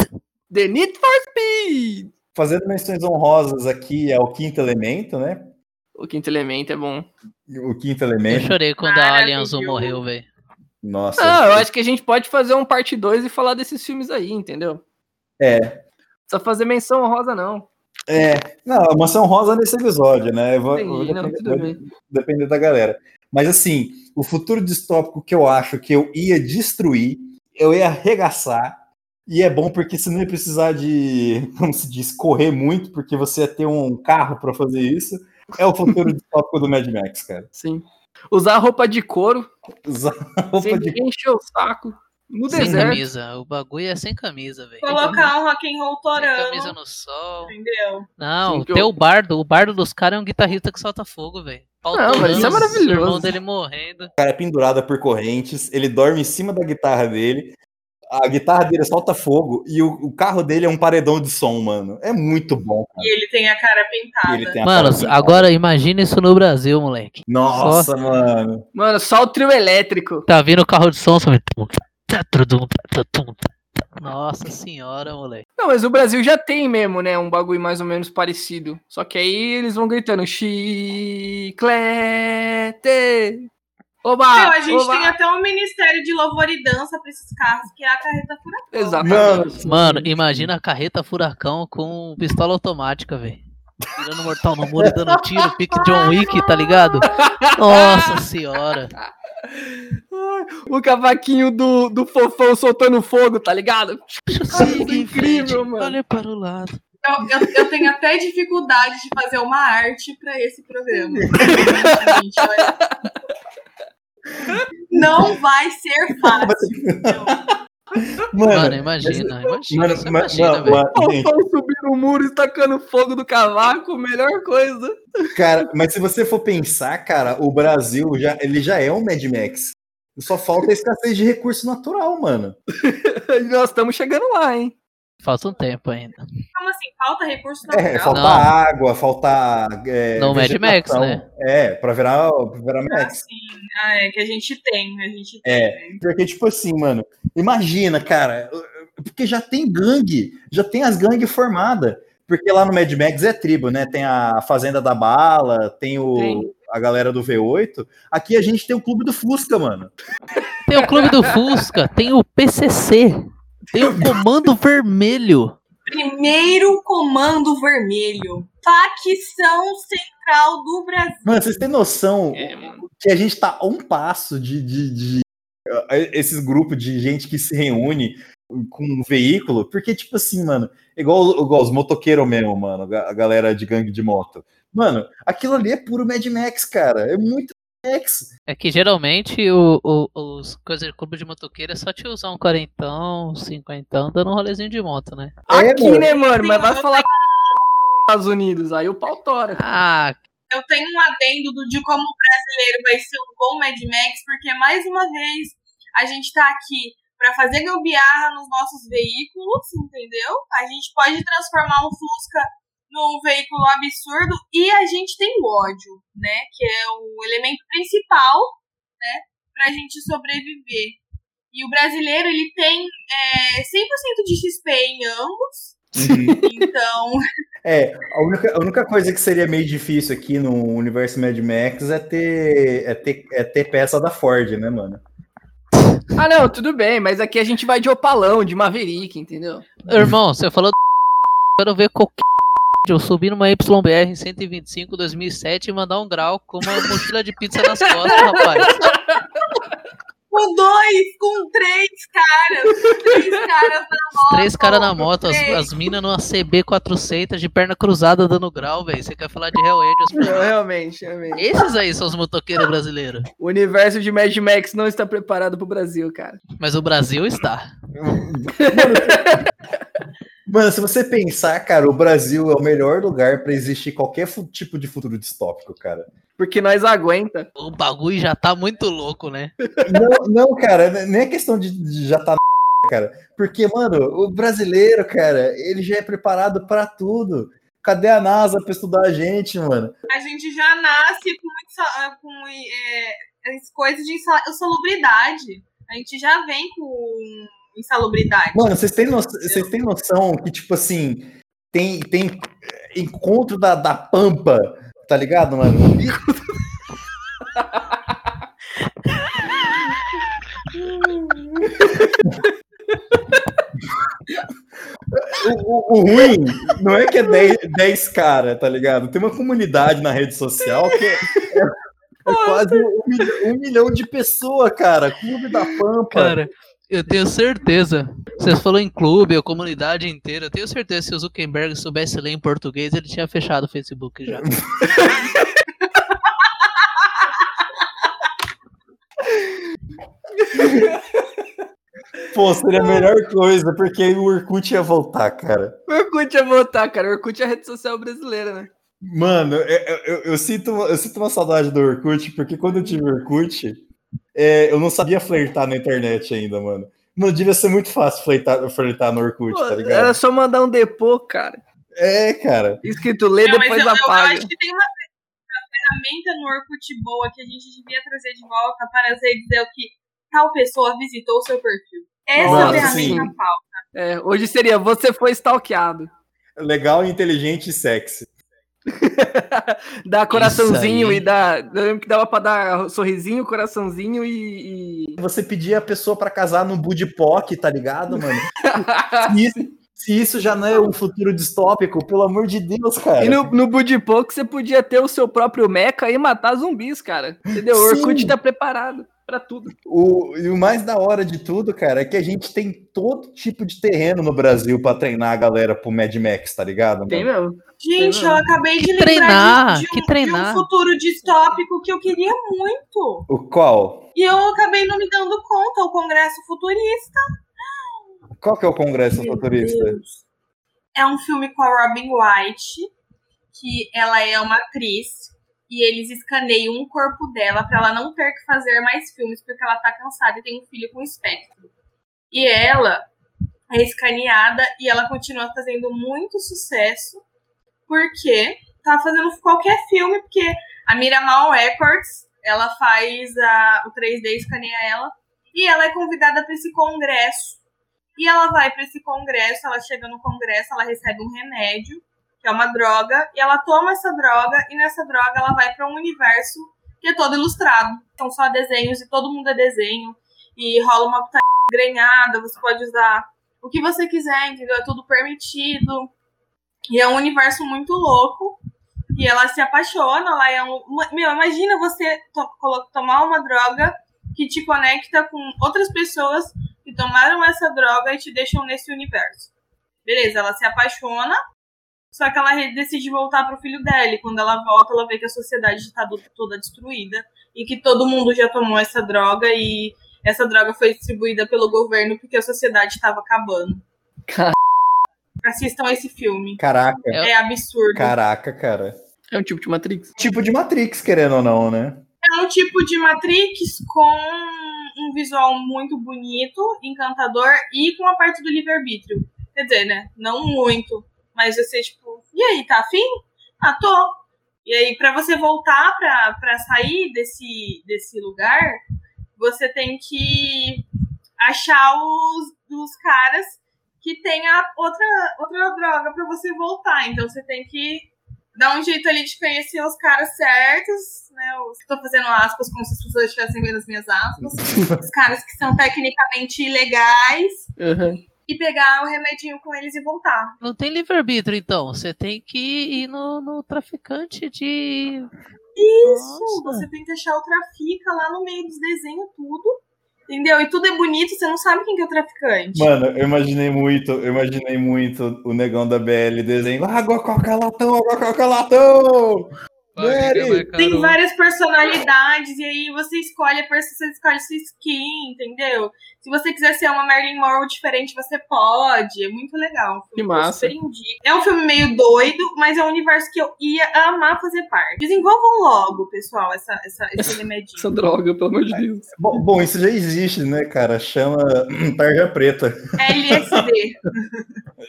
The Need for Speed!
Fazendo menções honrosas aqui é o quinto elemento, né?
O quinto elemento é bom.
O quinto
Eu
elemento.
chorei quando a Alien Azul morreu, velho.
Nossa.
Não, eu acho que a gente pode fazer um parte 2 e falar desses filmes aí, entendeu?
É.
Só fazer menção honrosa, não.
É, não, a mansão rosa nesse episódio, né? Eu vou,
Entendi,
vou
não,
depender, vou depender da galera. Mas assim, o futuro distópico que eu acho que eu ia destruir, eu ia arregaçar, e é bom porque você não ia precisar de, como se diz, correr muito, porque você ia ter um carro para fazer isso. É o futuro distópico do Mad Max, cara.
Sim. Usar roupa de couro,
Usar roupa
sem
de
encher o saco. No
Sem
deserto.
camisa. O bagulho é sem camisa, velho.
Colocar um rock and roll torando.
camisa no sol.
Entendeu?
Não,
Sim,
o
eu-
bardo, o bardo dos caras é um guitarrista que solta fogo, velho.
Não, mas isso é maravilhoso.
O irmão dele morrendo.
O cara é pendurado por correntes, ele dorme em cima da guitarra dele, a guitarra dele solta fogo e o, o carro dele é um paredão de som, mano. É muito bom, cara.
E ele tem a cara pintada.
Ele tem a
Mano,
cara pintada.
agora imagina isso no Brasil, moleque.
Nossa,
Só-
mano.
Mano, só o trio elétrico.
Tá vindo o carro de som, só... Nossa senhora, moleque.
Não, mas o Brasil já tem mesmo, né? Um bagulho mais ou menos parecido. Só que aí eles vão gritando chiclete. Oba!
Meu, a gente
oba.
tem até um ministério de louvor e dança pra esses carros, que é a carreta furacão.
Exatamente.
Mano, imagina a carreta furacão com pistola automática, velho. Tirando mortal no muro e dando tiro, pique John Wick, tá ligado? Nossa senhora.
O cavaquinho do, do fofão soltando fogo, tá ligado? É incrível, mano.
Olha para o lado.
Eu, eu, eu tenho até dificuldade de fazer uma arte pra esse programa. Não vai ser fácil.
Mano, imagina, imagina,
Mano,
imagina,
não,
velho.
ma- gente,
subindo o muro e tacando fogo do cavaco, melhor coisa.
cara, mas se você for pensar, cara, o Brasil já, ele já é um Mad Max. Só falta a escassez de recurso natural, mano.
Nós estamos chegando lá, hein?
Falta um tempo ainda.
Como assim? Falta recurso natural?
É, falta
Não.
água, falta. É,
No Mad Max, né?
É, pra virar, pra virar Max.
Ah, é que a gente tem, a gente tem.
É, porque, tipo assim, mano, imagina, cara, porque já tem gangue, já tem as gangues formadas. Porque lá no Mad Max é tribo, né? Tem a Fazenda da Bala, tem o,
Tem.
a galera do V8. Aqui a gente tem o Clube do Fusca, mano.
Tem o Clube do Fusca, tem o PCC, tem o Comando Vermelho.
Primeiro Comando Vermelho. Facção Central do Brasil.
Mano, vocês têm noção que a gente tá a um passo de, de, de uh, esses grupos de gente que se reúne com um veículo, porque, tipo assim, mano, igual, igual os motoqueiros mesmo, mano, a galera de gangue de moto. Mano, aquilo ali é puro Mad Max, cara. É muito.
É que geralmente o, o, os coisas de clube de motoqueiro é só te usar um quarentão, um cinquentão, dando um rolezinho de moto, né?
Aqui, né, mano? Mas vai falar com Estados Unidos, aí o pau tora.
Ah,
Eu tenho um adendo do, de como o brasileiro vai ser um bom Mad Max, porque mais uma vez a gente tá aqui pra fazer gambiarra nos nossos veículos, entendeu? A gente pode transformar um Fusca num veículo absurdo e a gente tem o ódio, né? Que é o elemento principal, né? Pra gente sobreviver. E o brasileiro, ele tem é, 100% de XP em ambos. Então,
É, a única, a única coisa que seria meio difícil aqui no universo Mad Max é ter, é ter, é ter peça da Ford, né, mano?
Ah, não, tudo bem, mas aqui a gente vai de opalão, de Maverick, entendeu?
Irmão, você falou do quero ver qualquer eu subir numa YBR 125 2007 e mandar um grau com uma mochila de pizza nas costas, rapaz.
com dois, com três caras, com três caras na moto.
Três caras na moto, as, as minas numa CB 400 de perna cruzada dando grau, velho. Você quer falar de Hell Angels?
Não, realmente, realmente.
Esses aí são os motoqueiros brasileiros.
O universo de Mad Max não está preparado pro Brasil, cara.
Mas o Brasil está.
Mano, se você pensar, cara, o Brasil é o melhor lugar pra existir qualquer tipo de futuro distópico, cara.
Porque nós aguenta.
O bagulho já tá muito louco, né?
Não, não, cara, nem é questão de, de já tá na cara. Porque, mano, o brasileiro, cara, ele já é preparado pra tudo. Cadê a NASA pra estudar a gente, mano?
A gente já nasce com, insa- com é, as coisas de insa- insalubridade. A gente já vem com insalubridade.
Mano, vocês têm, no- vocês têm noção que, tipo assim, tem, tem encontro da, da Pampa, tá ligado, mano? O, o- o ruim não é que é 10, 10 cara, tá ligado? Tem uma comunidade na rede social que é, é- é quase um, milhão- um milhão de pessoas, cara. Clube da Pampa.
Cara, eu tenho certeza. Você falou em clube, a comunidade inteira. Eu tenho certeza que se o Zuckerberg soubesse ler em português, ele tinha fechado o Facebook já.
Pô, seria a melhor coisa, porque aí o Orkut ia voltar, cara.
O Orkut ia voltar, cara. O Orkut é a rede social brasileira, né?
Mano, eu, eu- eu sinto, eu sinto uma saudade do Orkut, porque quando eu tive Orkut, é, eu não sabia flertar na internet ainda, mano. Não devia ser muito fácil flertar, flertar no Orkut,
Pô,
tá ligado?
era só mandar um depô, cara.
É, cara.
Escrito lê,
Não,
depois
eu, eu
apaga.
acho que tem uma, uma ferramenta no Orkut boa que a gente devia trazer de volta para dizer o que tal pessoa visitou o seu perfil. Essa
Nossa,
ferramenta
sim.
falta.
É, hoje seria você foi stalkeado.
Legal, inteligente e sexy.
Dá coraçãozinho e dá. Eu lembro que dava pra dar sorrisinho, coraçãozinho e. e-
Você pedia a pessoa pra casar no Budipoc, tá ligado, mano? se, isso, se isso já não é um futuro distópico, pelo amor de Deus, cara.
E no, no Budipoc você podia ter o seu próprio mecha e matar zumbis, cara. Entendeu? O Orkut tá preparado pra tudo.
O, e o mais da hora de tudo, cara, é que a gente tem todo tipo de terreno no Brasil pra treinar a galera pro Mad Max, tá ligado?
Tem
mano?
mesmo.
Gente, eu acabei de
treinar,
de, de
que
um,
treinar.
de um futuro distópico que eu queria muito.
O qual?
E eu acabei não me dando conta, o Congresso Futurista.
Qual que é o Congresso
Meu
Futurista?
Deus. É um filme com a Robin White, que ela é uma atriz, e eles escaneiam o corpo dela pra ela não ter que fazer mais filmes, porque ela tá cansada e tem um filho com espectro. E ela é escaneada e ela continua fazendo muito sucesso, porque tá fazendo qualquer filme, porque a Miramal Records, ela faz a, o 3D escaneia ela, e ela é convidada para esse congresso. E ela vai para esse congresso, ela chega no congresso, ela recebe um remédio, que é uma droga, e ela toma essa droga, e nessa droga ela vai para um universo que é todo ilustrado. São só desenhos e todo mundo é desenho. E rola uma putaria grenhada, você pode usar o que você quiser, entendeu? É tudo permitido. E é um universo muito louco. E ela se apaixona, ela é um. Meu, imagina você to tomar uma droga que te conecta com outras pessoas que tomaram essa droga e te deixam nesse universo. Beleza, ela se apaixona, só que ela decide voltar pro filho dela. E quando ela volta, ela vê que a sociedade está toda destruída e que todo mundo já tomou essa droga e essa droga foi distribuída pelo governo porque a sociedade estava acabando.
Car...
Assistam esse filme.
Caraca.
É absurdo.
Caraca, cara.
É um tipo de Matrix.
Tipo de Matrix, querendo ou não, né?
É um tipo de Matrix com um visual muito bonito, encantador e com a parte do livre-arbítrio. Quer dizer, né? Não muito. Mas você, tipo, e aí, tá afim? Ah, tô. E aí, para você voltar pra, pra sair desse, desse lugar, você tem que achar os, os caras que tem a outra, outra droga para você voltar. Então você tem que dar um jeito ali de conhecer os caras certos, né? Estou fazendo aspas como se as pessoas estivessem vendo as minhas aspas. os caras que são tecnicamente ilegais.
Uhum.
E pegar o remedinho com eles e voltar.
Não tem livre-arbítrio, então. Você tem que ir no, no traficante de.
Isso! Nossa. Você tem que achar o trafica lá no meio dos desenhos, tudo. Entendeu? E tudo é bonito, você não sabe quem que é o traficante.
Mano, eu imaginei muito, eu imaginei muito o negão da BL desenho. Água, coca, latão, água, coca, latão!
Tem várias personalidades, e aí você escolhe a pessoa, você escolhe sua skin, entendeu? Se você quiser ser uma Marilyn Monroe diferente, você pode. É muito legal.
Que massa.
É um filme meio doido, mas é um universo que eu ia amar fazer parte. Desenvolvam logo, pessoal, essa, essa, esse remedinho.
essa droga, pelo amor de Deus.
Bom, bom, isso já existe, né, cara? Chama tarja preta.
LSD.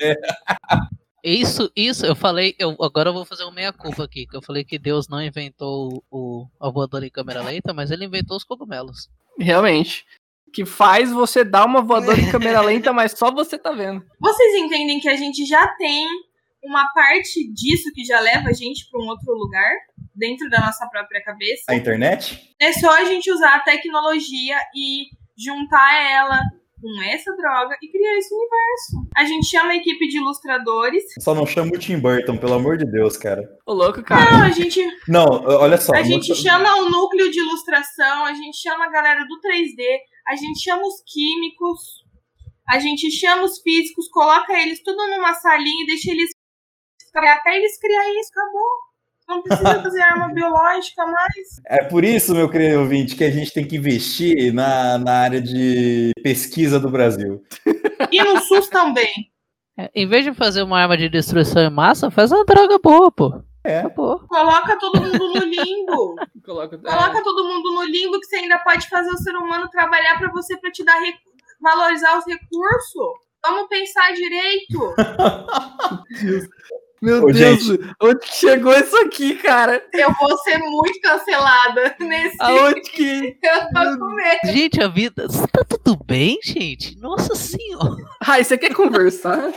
é.
Isso, isso, eu falei, eu, agora eu vou fazer uma meia-culpa aqui, que eu falei que Deus não inventou o, a voadora em câmera lenta, mas ele inventou os cogumelos.
Realmente. Que faz você dar uma voadora em câmera lenta, mas só você tá vendo.
Vocês entendem que a gente já tem uma parte disso que já leva a gente para um outro lugar, dentro da nossa própria cabeça?
A internet?
É só a gente usar a tecnologia e juntar ela com essa droga e criar esse universo. A gente chama a equipe de ilustradores.
Só não chama o Tim Burton, pelo amor de Deus, cara.
Ô, louco, cara.
Não, a gente.
Não, olha só.
A gente chama o núcleo de ilustração, a gente chama a galera do 3D, a gente chama os químicos, a gente chama os físicos, coloca eles tudo numa salinha e deixa eles. Até eles criarem isso, acabou. Não precisa fazer arma biológica mais.
É por isso, meu querido ouvinte, que a gente tem que investir na, na área de pesquisa do Brasil.
E no SUS também.
É, em vez de fazer uma arma de destruição em massa, faz uma droga boa, pô.
É.
Pô.
Coloca todo mundo no limbo.
Coloca,
Coloca todo mundo no limbo que você ainda pode fazer o ser humano trabalhar para você para te dar valorizar os recursos. Vamos pensar direito.
Meu
Ô,
Deus,
gente.
onde que chegou isso aqui, cara?
Eu vou ser muito cancelada nesse.
Aonde que.
Eu tô com medo.
Gente, a vida. Tá tudo bem, gente? Nossa senhora.
Ai, você quer conversar?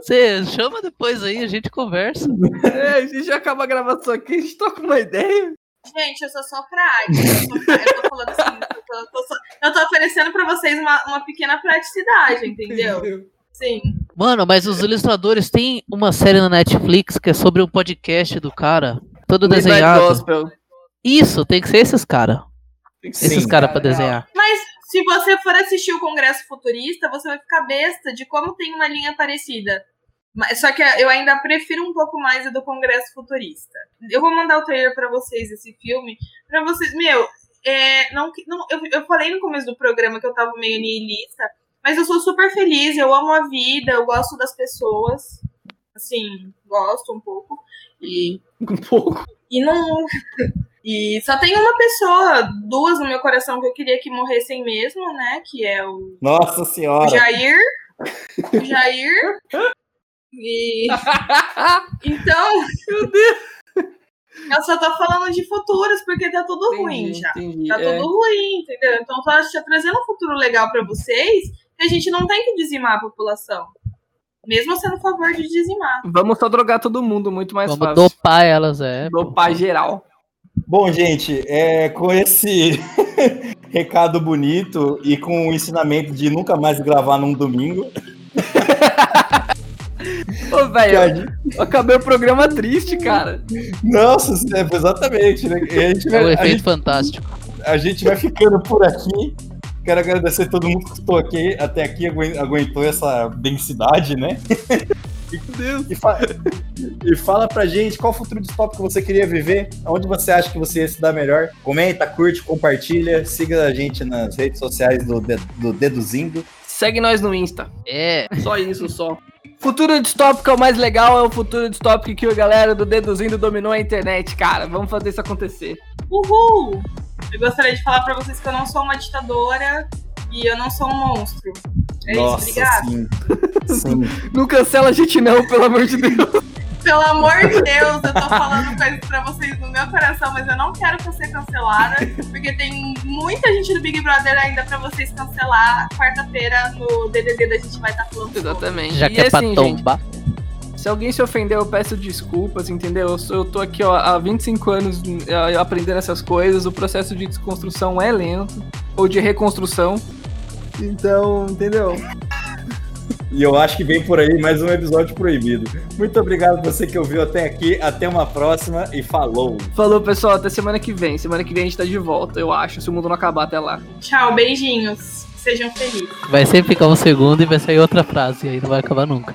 Você chama depois aí, a gente conversa.
É, a gente já acaba a gravação aqui, a gente toca uma ideia.
Gente, eu sou só prática. Eu, sou pra- eu tô falando assim, eu tô, eu tô só- eu tô oferecendo pra vocês uma, uma pequena praticidade, entendeu? Sim.
Mano, mas os ilustradores têm uma série na Netflix que é sobre um podcast do cara, todo
Midnight
desenhado.
Gospel.
Isso, tem que ser esses caras. Esses
Sim,
caras pra desenhar.
Mas se você for assistir o Congresso Futurista, você vai ficar besta de como tem uma linha parecida. Mas- Só que eu ainda prefiro um pouco mais a do Congresso Futurista. Eu vou mandar o trailer pra vocês desse filme. Pra vocês. Meu, é, não, não, eu, eu falei no começo do programa que eu tava meio niilista, mas eu sou super feliz, eu amo a vida, eu gosto das pessoas. Assim, gosto um pouco. E.
Um pouco.
E não. E só tem uma pessoa, duas no meu coração que eu queria que morressem mesmo, né? Que é o
Nossa senhora.
Jair. O Jair. E. Então.
Meu Deus.
Eu só tô falando de futuros, porque tá tudo ruim já.
entendi,
Tá
é.
tudo ruim, entendeu? Então eu tô ach- trazendo um futuro legal pra vocês a gente não tem que dizimar a população. Mesmo sendo a favor de dizimar.
Vamos só drogar todo mundo, muito mais
Vamos
fácil.
dopar elas, é.
Dopar geral.
Bom, gente, é, com esse recado bonito e com o ensinamento de nunca mais gravar num domingo,
Ô, velho, acabei o programa triste, cara.
Nossa, é, exatamente, né? A gente
É
vai,
um
a
efeito
gente-
fantástico.
a gente vai ficando por aqui. Quero agradecer a todo mundo que estou aqui, até aqui aguen- aguentou essa densidade, né? E, fa- e fala pra gente qual futuro distópico você queria viver, onde você acha que você ia se dar melhor. Comenta, curte, compartilha, siga a gente nas redes sociais do, De- do Deduzindo.
Segue nós no Insta.
É.
Só isso, só. Futuro distópico é o mais legal, é o futuro distópico que a galera do Deduzindo dominou a internet, cara. Vamos fazer isso acontecer.
Uhul! Eu gostaria de falar pra vocês que eu não sou uma ditadora e eu não sou um monstro. É
Nossa,
isso, obrigada.
sim. Sim.
Não cancela a gente não, pelo amor de Deus.
Pelo amor de Deus, eu tô falando coisas pra vocês no meu coração, mas eu não quero ser cancelada, porque tem muita gente do Big Brother ainda pra vocês cancelar. Quarta-feira no DDD da gente vai estar falando.
Exatamente.
Já
E
que é pra
assim, gente,
tombar.
Se alguém se ofendeu, eu peço desculpas, entendeu? Eu, sou- eu tô aqui ó, há 25 anos eh, aprendendo essas coisas. O processo de desconstrução é lento, ou de reconstrução. Então, entendeu?
E eu acho que vem por aí mais um episódio proibido. Muito obrigado você que ouviu até aqui. Até uma próxima e falou!
Falou, pessoal, até semana que vem. Semana que vem a gente tá de volta, eu acho, se o mundo não acabar até lá.
Tchau, beijinhos. Sejam felizes.
Vai sempre ficar um segundo e vai sair outra frase, e aí não vai acabar nunca.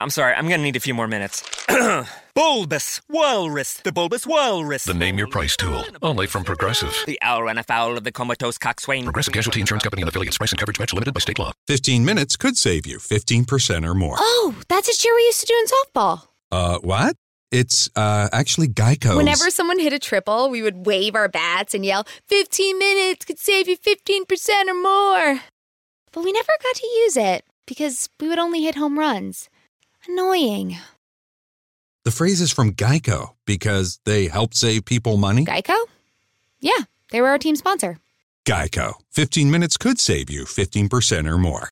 I'm sorry, I'm gonna need a few more minutes. bulbous Walrus, the Bulbous Walrus.
The Name Your Price tool. Only from Progressive.
The owl ran afoul of the comatose coxswain.
Progressive Casualty Insurance Company and affiliates. Price and coverage match limited by state law.
15 minutes could save you 15% or more.
Oh, that's a cheer we used to do in softball.
Uh, what? It's uh, actually Geico.
Whenever someone hit a triple, we would wave our bats and yell, 15 minutes could save you 15% or more. But we never got to use it because we would only hit home runs. Annoying.
The phrase is from Geico because they help save people money.
Geico? Yeah, they were our team sponsor.
Geico. 15 minutes could save you 15% or more.